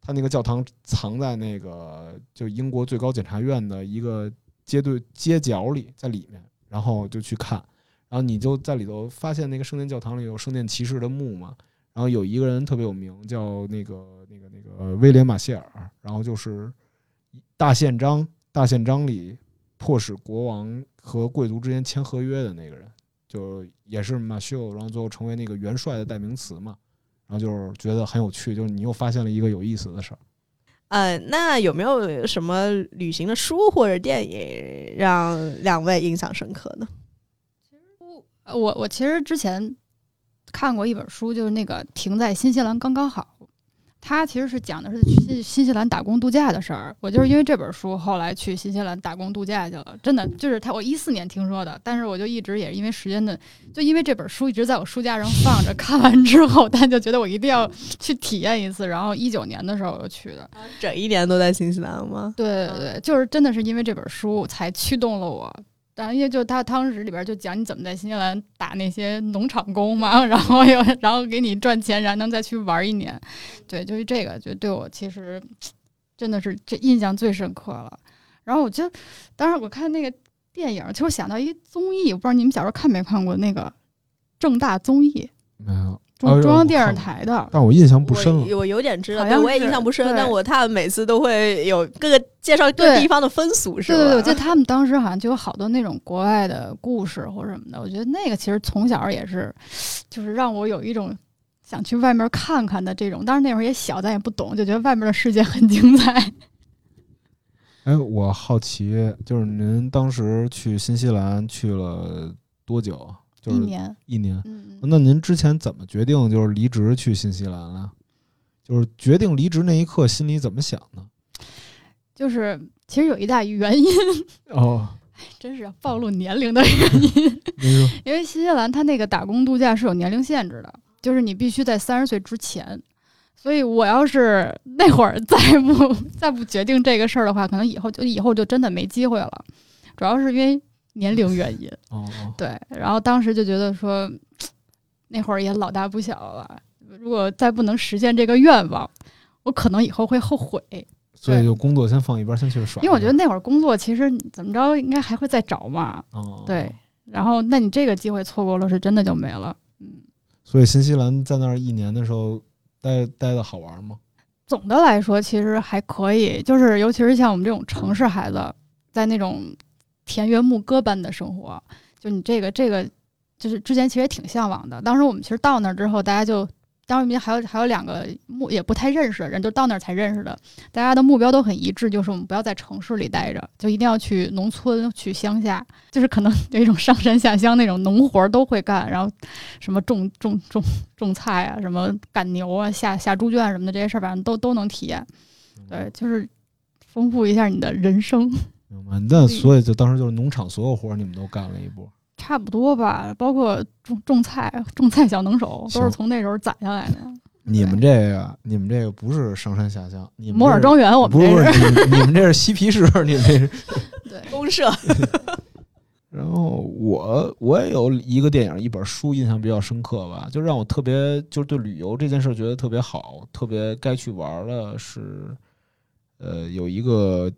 他那个教堂藏在那个就英国最高检察院的一个街对街角里，在里面，然后就去看。然后你就在里头发现那个圣殿教堂里有圣殿骑士的墓嘛，然后有一个人特别有名，叫那个那个那个威廉马歇尔，然后就是大宪章大宪章里迫使国王和贵族之间签合约的那个人，就也是马修，然后最后成为那个元帅的代名词嘛，然后就是觉得很有趣，就是你又发现了一个有意思的事儿。呃，那有没有什么旅行的书或者电影让两位印象深刻呢？呃，我我其实之前看过一本书，就是那个停在新西兰刚刚好。它其实是讲的是去新西兰打工度假的事儿。我就是因为这本书后来去新西兰打工度假去了。真的就是他，我一四年听说的，但是我就一直也是因为时间的，就因为这本书一直在我书架上放着。看完之后，但就觉得我一定要去体验一次。然后一九年的时候我就去的，整一年都在新西兰吗？对对对，就是真的是因为这本书才驱动了我。然后因为就他当时里边就讲你怎么在新西兰打那些农场工嘛，然后又然后给你赚钱，然后能再去玩一年，对，就是这个就对我其实真的是这印象最深刻了。然后我就当时我看那个电影，其实我想到一综艺，我不知道你们小时候看没看过那个正大综艺？没有。中中央电视台的，但我印象不深了。我有点知道，但我也印象不深。但我他们每次都会有各个介绍各地方的风俗，是吧？对对，我记得他们当时好像就有好多那种国外的故事或者什么的。我觉得那个其实从小也是，就是让我有一种想去外面看看的这种。当然那会儿也小，咱也不懂，就觉得外面的世界很精彩。哎，我好奇，就是您当时去新西兰去了多久？一年，一年。那您之前怎么决定就是离职去新西兰了？就是决定离职那一刻，心里怎么想呢？就是其实有一大原因哦，真是暴露年龄的原因。因为新西兰它那个打工度假是有年龄限制的，就是你必须在三十岁之前。所以我要是那会儿再不再不决定这个事儿的话，可能以后就以后就真的没机会了。主要是因为。年龄原因，哦，对，然后当时就觉得说，那会儿也老大不小了，如果再不能实现这个愿望，我可能以后会后悔。所以就工作先放一边，先去耍。因为我觉得那会儿工作其实怎么着，应该还会再找嘛。哦，对，然后那你这个机会错过了，是真的就没了。嗯。所以新西兰在那儿一年的时候待待的好玩吗？总的来说，其实还可以，就是尤其是像我们这种城市孩子。在那种田园牧歌般的生活。就你这个这个，就是之前其实也挺向往的。当时我们其实到那儿之后，大家就。当时还有还有两个目也不太认识的人，就到那儿才认识的。大家的目标都很一致，就是我们不要在城市里待着，就一定要去农村、去乡下。就是可能 有一种上山下乡那种农活都会干，然后什么种种种种菜啊，什么赶牛啊、下下猪圈什么的这些事儿，反正都都能体验。对，就是丰富一下你的人生。明白。那所以就当时就是农场所有活儿你们都干了一波。差不多吧，包括种种菜、种菜小能手，都是从那时候攒下来的。你们这个，你们这个不是上山下乡，你们摩尔庄园，我们不是你们这是嬉皮士，你们这是对 公社。然后我我也有一个电影、一本书印象比较深刻吧，就让我特别就是对旅游这件事觉得特别好，特别该去玩的是，呃，有一个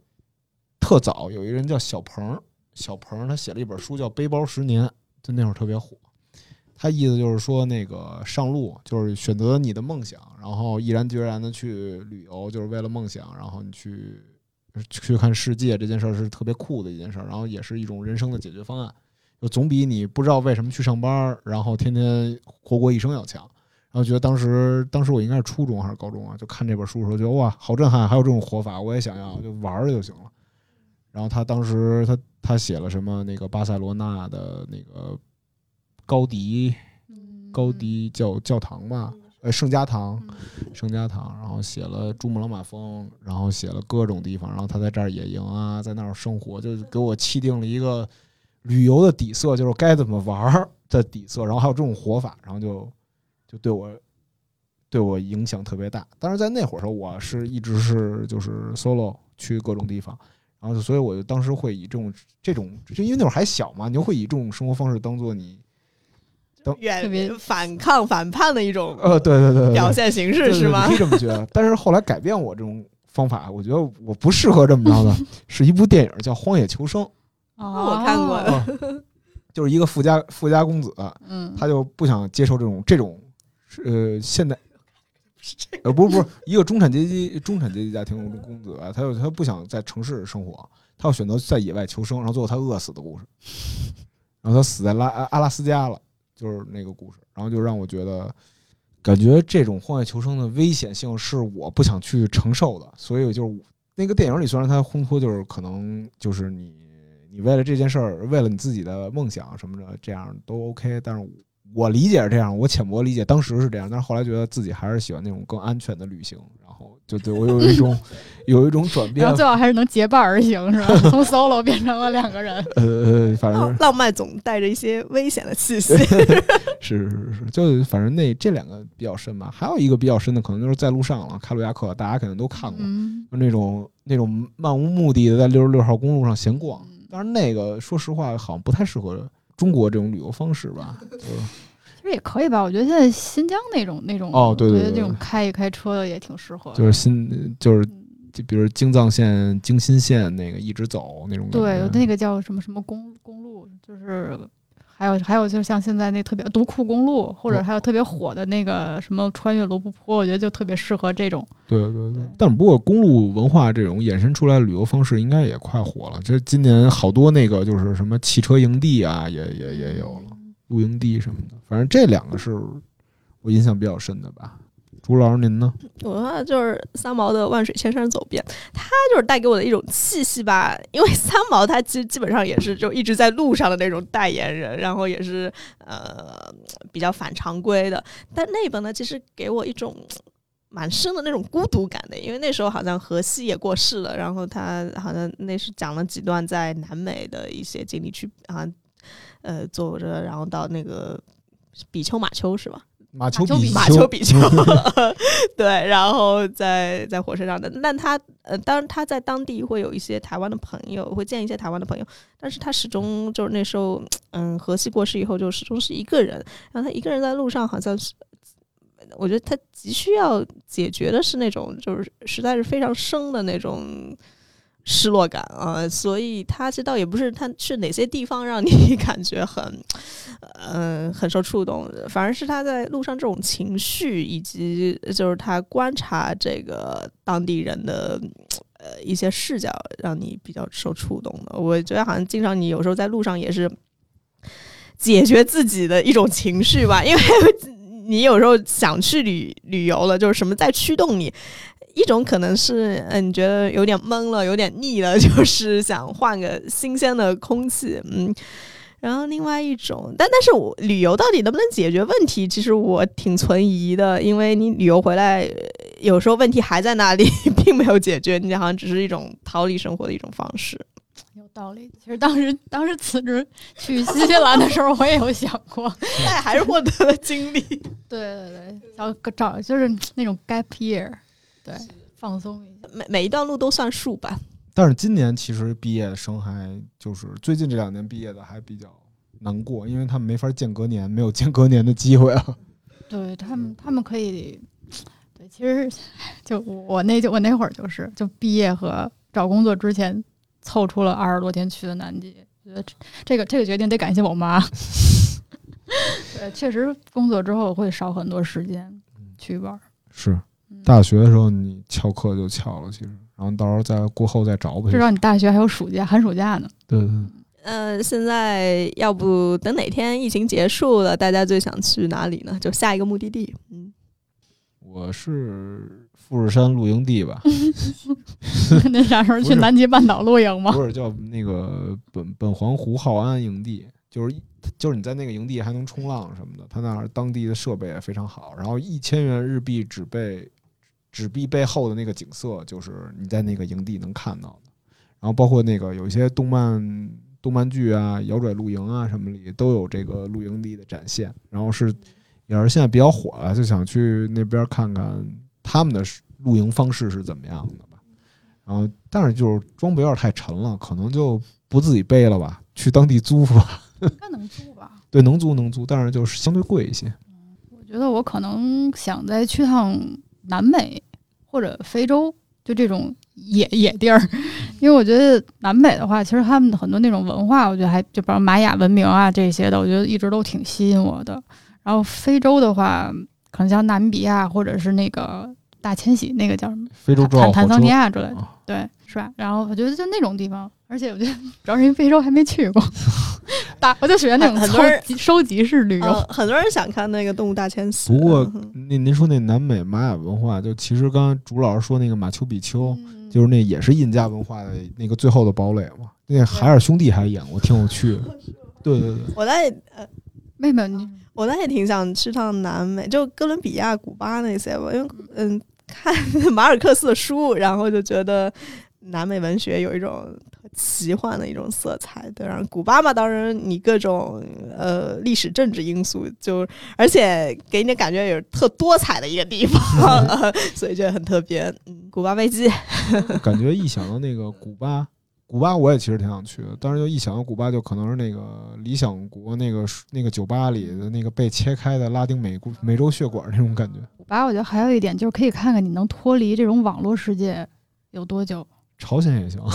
特早有一个人叫小鹏。小鹏他写了一本书叫《背包十年》，就那会儿特别火。他意思就是说，那个上路就是选择你的梦想，然后毅然决然的去旅游，就是为了梦想。然后你去去看世界这件事儿是特别酷的一件事儿，然后也是一种人生的解决方案，就总比你不知道为什么去上班，然后天天活过一生要强。然后觉得当时当时我应该是初中还是高中啊，就看这本书的时候，觉得哇，好震撼，还有这种活法，我也想要，就玩儿就行了。然后他当时他他写了什么那个巴塞罗那的那个高迪高迪教教堂吧，呃圣家堂圣家堂，然后写了珠穆朗玛峰，然后写了各种地方，然后他在这儿野营啊，在那儿生活，就给我气定了一个旅游的底色，就是该怎么玩的底色，然后还有这种活法，然后就就对我对我影响特别大。但是在那会儿时候，我是一直是就是 solo 去各种地方。然后，所以我就当时会以这种这种，就因为那会儿还小嘛，你就会以这种生活方式当做你当远反抗反叛的一种呃，对对对表现形式是吗？可以这么觉得。但是后来改变我这种方法，我觉得我不适合这么着的，是一部电影叫《荒野求生》。哦，我看过的，就是一个富家富家公子，嗯，他就不想接受这种这种呃现代。呃，不是不是，一个中产阶级中产阶级家庭的公子，他又他不想在城市生活，他要选择在野外求生，然后最后他饿死的故事，然后他死在拉阿拉斯加了，就是那个故事，然后就让我觉得，感觉这种荒野求生的危险性是我不想去承受的，所以就是那个电影里虽然他烘托就是可能就是你你为了这件事儿，为了你自己的梦想什么的，这样都 OK，但是。我理解是这样，我浅薄理解当时是这样，但是后来觉得自己还是喜欢那种更安全的旅行，然后就对我有一种 有一种转变。然后最好还是能结伴而行，是吧？从 solo 变成了两个人。呃，反正浪漫总带着一些危险的气息。是是是是，就反正那这两个比较深吧。还有一个比较深的，可能就是在路上了。开鲁亚克，大家肯定都看过，就那种那种漫无目的的在六十六号公路上闲逛。但是那个说实话，好像不太适合中国这种旅游方式 吧。其实也可以吧？我觉得现在新疆那种那种哦，对对对，那种开一开车的也挺适合。就是新，就是就比如京藏线、京新线那个一直走那种。对，那个叫什么什么公公路，就是还有还有就是像现在那特别独库公路，或者还有特别火的那个什么穿越罗布泊，我觉得就特别适合这种。对对对。但不过公路文化这种衍生出来的旅游方式，应该也快火了。这今年好多那个就是什么汽车营地啊，也也也有了。露营地什么的，反正这两个是我印象比较深的吧。朱老师您呢？我的话就是三毛的《万水千山走遍》，他就是带给我的一种气息吧。因为三毛他其实基本上也是就一直在路上的那种代言人，然后也是呃比较反常规的。但那本呢，其实给我一种蛮深的那种孤独感的，因为那时候好像荷西也过世了，然后他好像那是讲了几段在南美的一些经历去啊。呃，走着，然后到那个比丘马丘是吧？马丘比马丘比丘，对，然后在在火车上的。但他呃，当然他在当地会有一些台湾的朋友，会见一些台湾的朋友，但是他始终就是那时候，嗯，荷西过世以后，就始终是一个人。然后他一个人在路上，好像是，我觉得他急需要解决的是那种，就是实在是非常生的那种。失落感啊，所以他这倒也不是他去哪些地方让你 感觉很，嗯，很受触动，反而是他在路上这种情绪，以及就是他观察这个当地人的呃一些视角让你比较受触动的？我觉得好像经常你有时候在路上也是解决自己的一种情绪吧，因为 你有时候想去旅旅游了，就是什么在驱动你？一种可能是，嗯，你觉得有点闷了，有点腻了，就是想换个新鲜的空气，嗯。然后另外一种，但但是我旅游到底能不能解决问题？其实我挺存疑的，因为你旅游回来，有时候问题还在那里，并没有解决，你好像只是一种逃离生活的一种方式。有道理。其实当时 当时辞职去新西兰的时候，我也有想过，但还是获得了经历。对对对，找找就是那种 gap year，对，放松一下。每每一段路都算数吧。但是今年其实毕业生还就是最近这两年毕业的还比较难过，因为他们没法间隔年，没有间隔年的机会了。对他们，他们可以，对，其实就我那就我那会儿就是就毕业和找工作之前凑出了二十多天去的南极，觉得这个这个决定得感谢我妈。对，确实工作之后会少很多时间去玩。是，大学的时候你翘课就翘了，其实。然后到时候再过后再找呗。至少你大学还有暑假、寒暑假呢。对对。呃，现在要不等哪天疫情结束了，大家最想去哪里呢？就下一个目的地。嗯，我是富士山露营地吧。那啥时候去南极半岛露营吗？不是，叫那个本本黄湖浩安营地，就是就是你在那个营地还能冲浪什么的，他那儿当地的设备也非常好。然后一千元日币只备。纸币背后的那个景色，就是你在那个营地能看到的。然后包括那个有一些动漫、动漫剧啊、摇拽露营啊什么里都有这个露营地的展现。然后是也是现在比较火了，就想去那边看看他们的露营方式是怎么样的吧。然后但是就是装备有点太沉了，可能就不自己背了吧，去当地租吧。应该能租吧？对，能租能租，但是就是相对贵一些。我觉得我可能想再去趟南美。或者非洲，就这种野野地儿，因为我觉得南美的话，其实他们的很多那种文化，我觉得还就比如玛雅文明啊这些的，我觉得一直都挺吸引我的。然后非洲的话，可能像纳米比亚或者是那个大迁徙那个叫什么？非洲坦坦桑尼亚之类的，对，是吧？然后我觉得就那种地方，而且我觉得主要是因为非洲还没去过。大，我就喜欢那种很多人收集式旅游，很多人想看那个动物大迁徙。不过，那您说那南美玛雅文化，就其实刚刚朱老师说那个马丘比丘，就是那也是印加文化的那个最后的堡垒嘛。那海尔兄弟还演过，挺有趣的。对对对，我在呃，妹妹，你我倒也挺想去趟南美，就哥伦比亚、古巴那些吧，因为嗯，看马尔克斯的书，然后就觉得南美文学有一种。奇幻的一种色彩，对。然后古巴嘛，当然你各种呃历史政治因素，就而且给你的感觉也是特多彩的一个地方，所以就很特别。嗯，古巴危机，感觉一想到那个古巴，古巴我也其实挺想去的，但是就一想到古巴，就可能是那个理想国那个那个酒吧里的那个被切开的拉丁美美洲血管那种感觉。古巴，我觉得还有一点就是可以看看你能脱离这种网络世界有多久。朝鲜也行，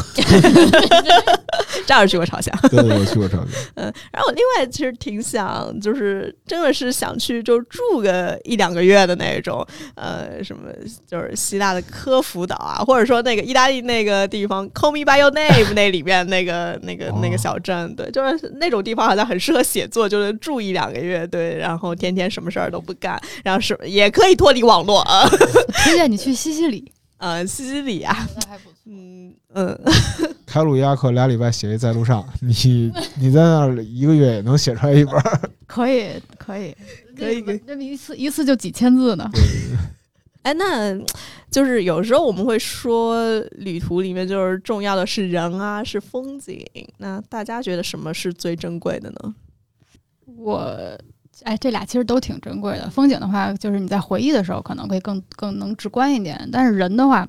这儿去过朝鲜，对 对，我去过朝鲜。嗯，然后我另外其实挺想，就是真的是想去，就住个一两个月的那种，呃，什么就是希腊的科孚岛啊，或者说那个意大利那个地方，Call Me by Your Name 那里面那个那个那个小镇，对，就是那种地方好像很适合写作，就是住一两个月，对，然后天天什么事儿都不干，然后是也可以脱离网络啊。推荐你去西西里，呃，西西里啊。嗯嗯，开鲁亚克俩礼拜写一在路上，你你在那儿一个月也能写出来一本，可以可以可以，这么一次一次就几千字呢。哎，那就是有时候我们会说旅途里面就是重要的是人啊，是风景。那大家觉得什么是最珍贵的呢？我哎，这俩其实都挺珍贵的。风景的话，就是你在回忆的时候可能会更更能直观一点，但是人的话。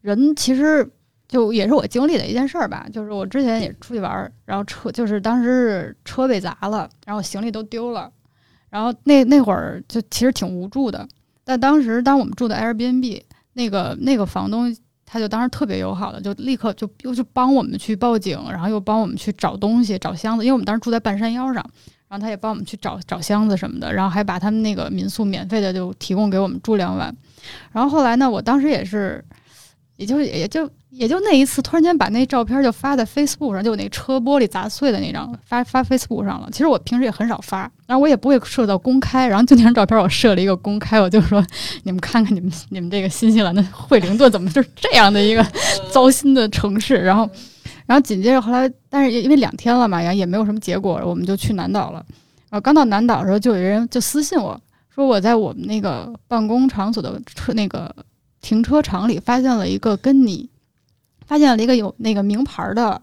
人其实就也是我经历的一件事儿吧，就是我之前也出去玩，然后车就是当时车被砸了，然后行李都丢了，然后那那会儿就其实挺无助的。但当时当我们住的 Airbnb，那个那个房东他就当时特别友好的，就立刻就又去帮我们去报警，然后又帮我们去找东西找箱子，因为我们当时住在半山腰上，然后他也帮我们去找找箱子什么的，然后还把他们那个民宿免费的就提供给我们住两晚。然后后来呢，我当时也是。也就也就也就那一次，突然间把那照片就发在 Facebook 上，就那车玻璃砸碎的那张发发 Facebook 上了。其实我平时也很少发，然后我也不会设到公开，然后就那张照片我设了一个公开，我就说你们看看你们你们这个新西兰的惠灵顿怎么就是这样的一个糟心的城市，然后。然后紧接着后来，但是因为两天了嘛，然后也没有什么结果，我们就去南岛了。然后刚到南岛的时候，就有人就私信我说，我在我们那个办公场所的车那个停车场里发现了一个跟你发现了一个有那个名牌的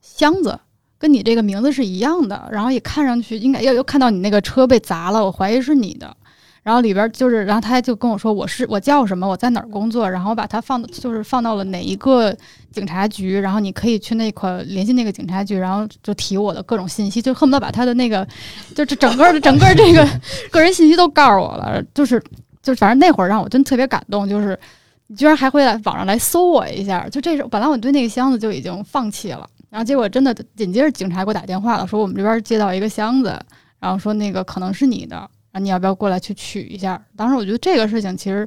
箱子，跟你这个名字是一样的，然后也看上去应该又又看到你那个车被砸了，我怀疑是你的。然后里边就是，然后他就跟我说我是我叫什么，我在哪儿工作，然后我把他放就是放到了哪一个警察局，然后你可以去那块联系那个警察局，然后就提我的各种信息，就恨不得把他的那个就是整个的整个这个 个人信息都告诉我了，就是就反正那会儿让我真特别感动，就是你居然还会在网上来搜我一下，就这种本来我对那个箱子就已经放弃了，然后结果真的紧接着警察给我打电话了，说我们这边接到一个箱子，然后说那个可能是你的。啊，你要不要过来去取一下？当时我觉得这个事情其实，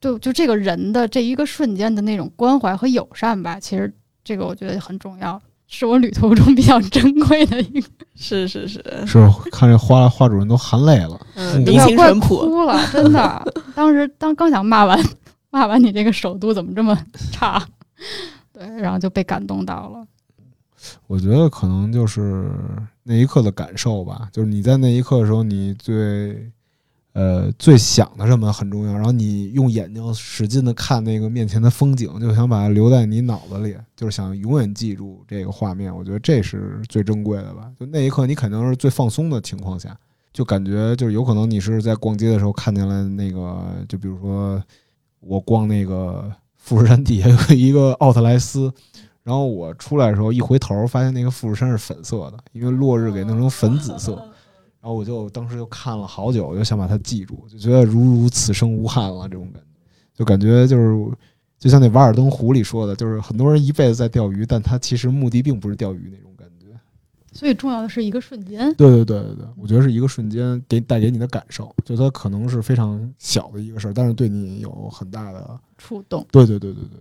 就就这个人的这一个瞬间的那种关怀和友善吧，其实这个我觉得很重要，是我旅途中比较珍贵的一个。是是是是，看这花花主任都含泪了，嗯，情淳朴，哭了，真的。当时当刚想骂完骂完你这个首都怎么这么差，对，然后就被感动到了。我觉得可能就是那一刻的感受吧，就是你在那一刻的时候，你最呃最想的什么很重要，然后你用眼睛使劲的看那个面前的风景，就想把它留在你脑子里，就是想永远记住这个画面。我觉得这是最珍贵的吧。就那一刻，你肯定是最放松的情况下，就感觉就是有可能你是在逛街的时候看见了那个，就比如说我逛那个富士山底下有一个奥特莱斯。然后我出来的时候，一回头发现那个富士山是粉色的，因为落日给弄成粉紫色。然后我就当时就看了好久，我就想把它记住，就觉得如如此生无憾了，这种感觉，就感觉就是就像那《瓦尔登湖》里说的，就是很多人一辈子在钓鱼，但他其实目的并不是钓鱼那种感觉。所以重要的是一个瞬间。对对对对对，我觉得是一个瞬间给带给你的感受，就它可能是非常小的一个事儿，但是对你有很大的触动。对对对对对。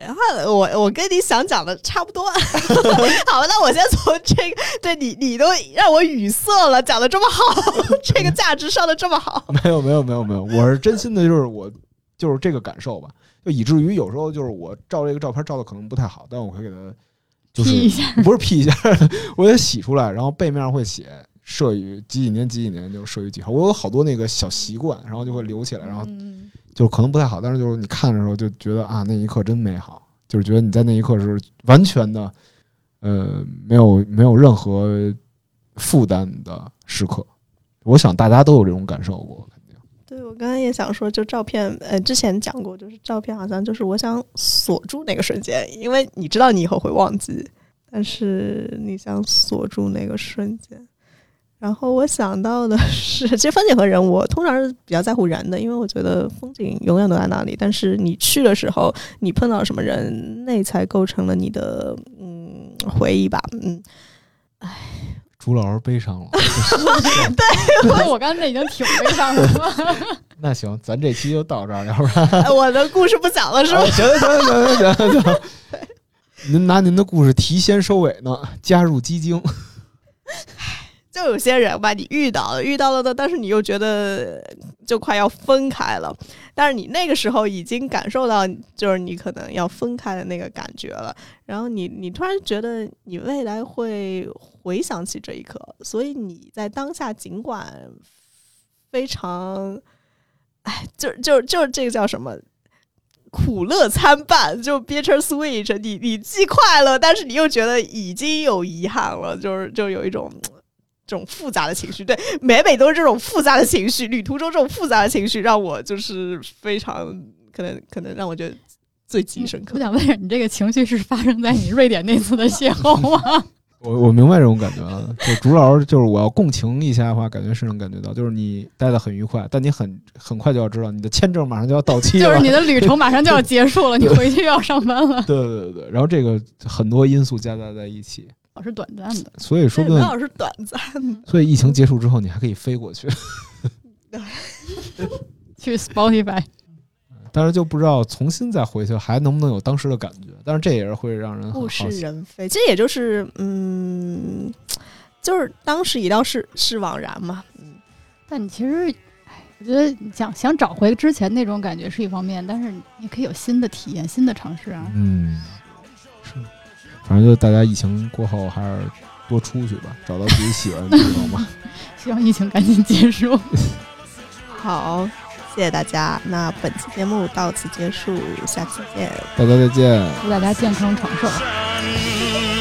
然后我我跟你想讲的差不多，好，那我先从这个，对你你都让我语塞了，讲的这么好，这个价值上的这么好，没有没有没有没有，我是真心的，就是我就是这个感受吧，就以至于有时候就是我照这个照片照的可能不太好，但我会给它就是 不是 P 一下，我得洗出来，然后背面会写摄于几几年几几年就摄于几号，我有好多那个小习惯，然后就会留起来，然后。就可能不太好，但是就是你看的时候就觉得啊，那一刻真美好，就是觉得你在那一刻是完全的，呃，没有没有任何负担的时刻。我想大家都有这种感受过，肯定。对，我刚刚也想说，就照片，呃，之前讲过，就是照片好像就是我想锁住那个瞬间，因为你知道你以后会忘记，但是你想锁住那个瞬间。然后我想到的 是，其实风景和人，我通常是比较在乎人的，因为我觉得风景永远都在那里。但是你去的时候，你碰到什么人，那才构成了你的嗯回忆吧。嗯，唉，朱老师悲伤了。对，我刚才已经挺悲伤的了。那行，咱这期就到这儿，要不然我的故事不讲了，是吧？行行行行行行，您拿您的故事提前收尾呢，加入基金。就有些人吧，你遇到了，遇到了的，但是你又觉得就快要分开了，但是你那个时候已经感受到，就是你可能要分开的那个感觉了。然后你你突然觉得你未来会回想起这一刻，所以你在当下尽管非常，哎，就就就这个叫什么苦乐参半，就 bitter sweet，你你既快乐，但是你又觉得已经有遗憾了，就是就有一种。这种复杂的情绪，对，每每都是这种复杂的情绪。旅途中这种复杂的情绪，让我就是非常可能，可能让我觉得最记忆深刻。我想问一下，你这个情绪是发生在你瑞典那次的邂逅吗？我我明白这种感觉了。就朱老师，就是我要共情一下的话，感觉是能感觉到，就是你待的很愉快，但你很很快就要知道，你的签证马上就要到期了，就是你的旅程马上就要结束了，你回去要上班了。对对对对，然后这个很多因素夹杂在一起。老是短暂的，所以说不定老是短暂的。所以疫情结束之后，你还可以飞过去，去 Spotify。但是就不知道重新再回去还能不能有当时的感觉。但是这也是会让人物是。人非，这也就是嗯，就是当时已到是是枉然嘛。嗯，但你其实，哎，我觉得想想找回之前那种感觉是一方面，但是你可以有新的体验、新的尝试啊。嗯，是，反正就大家疫情过后还是多出去吧，找到自己喜欢的地方吧。希望疫情赶紧结束。好，谢谢大家。那本期节目到此结束，下期见。大家再见。祝大家健康长寿。山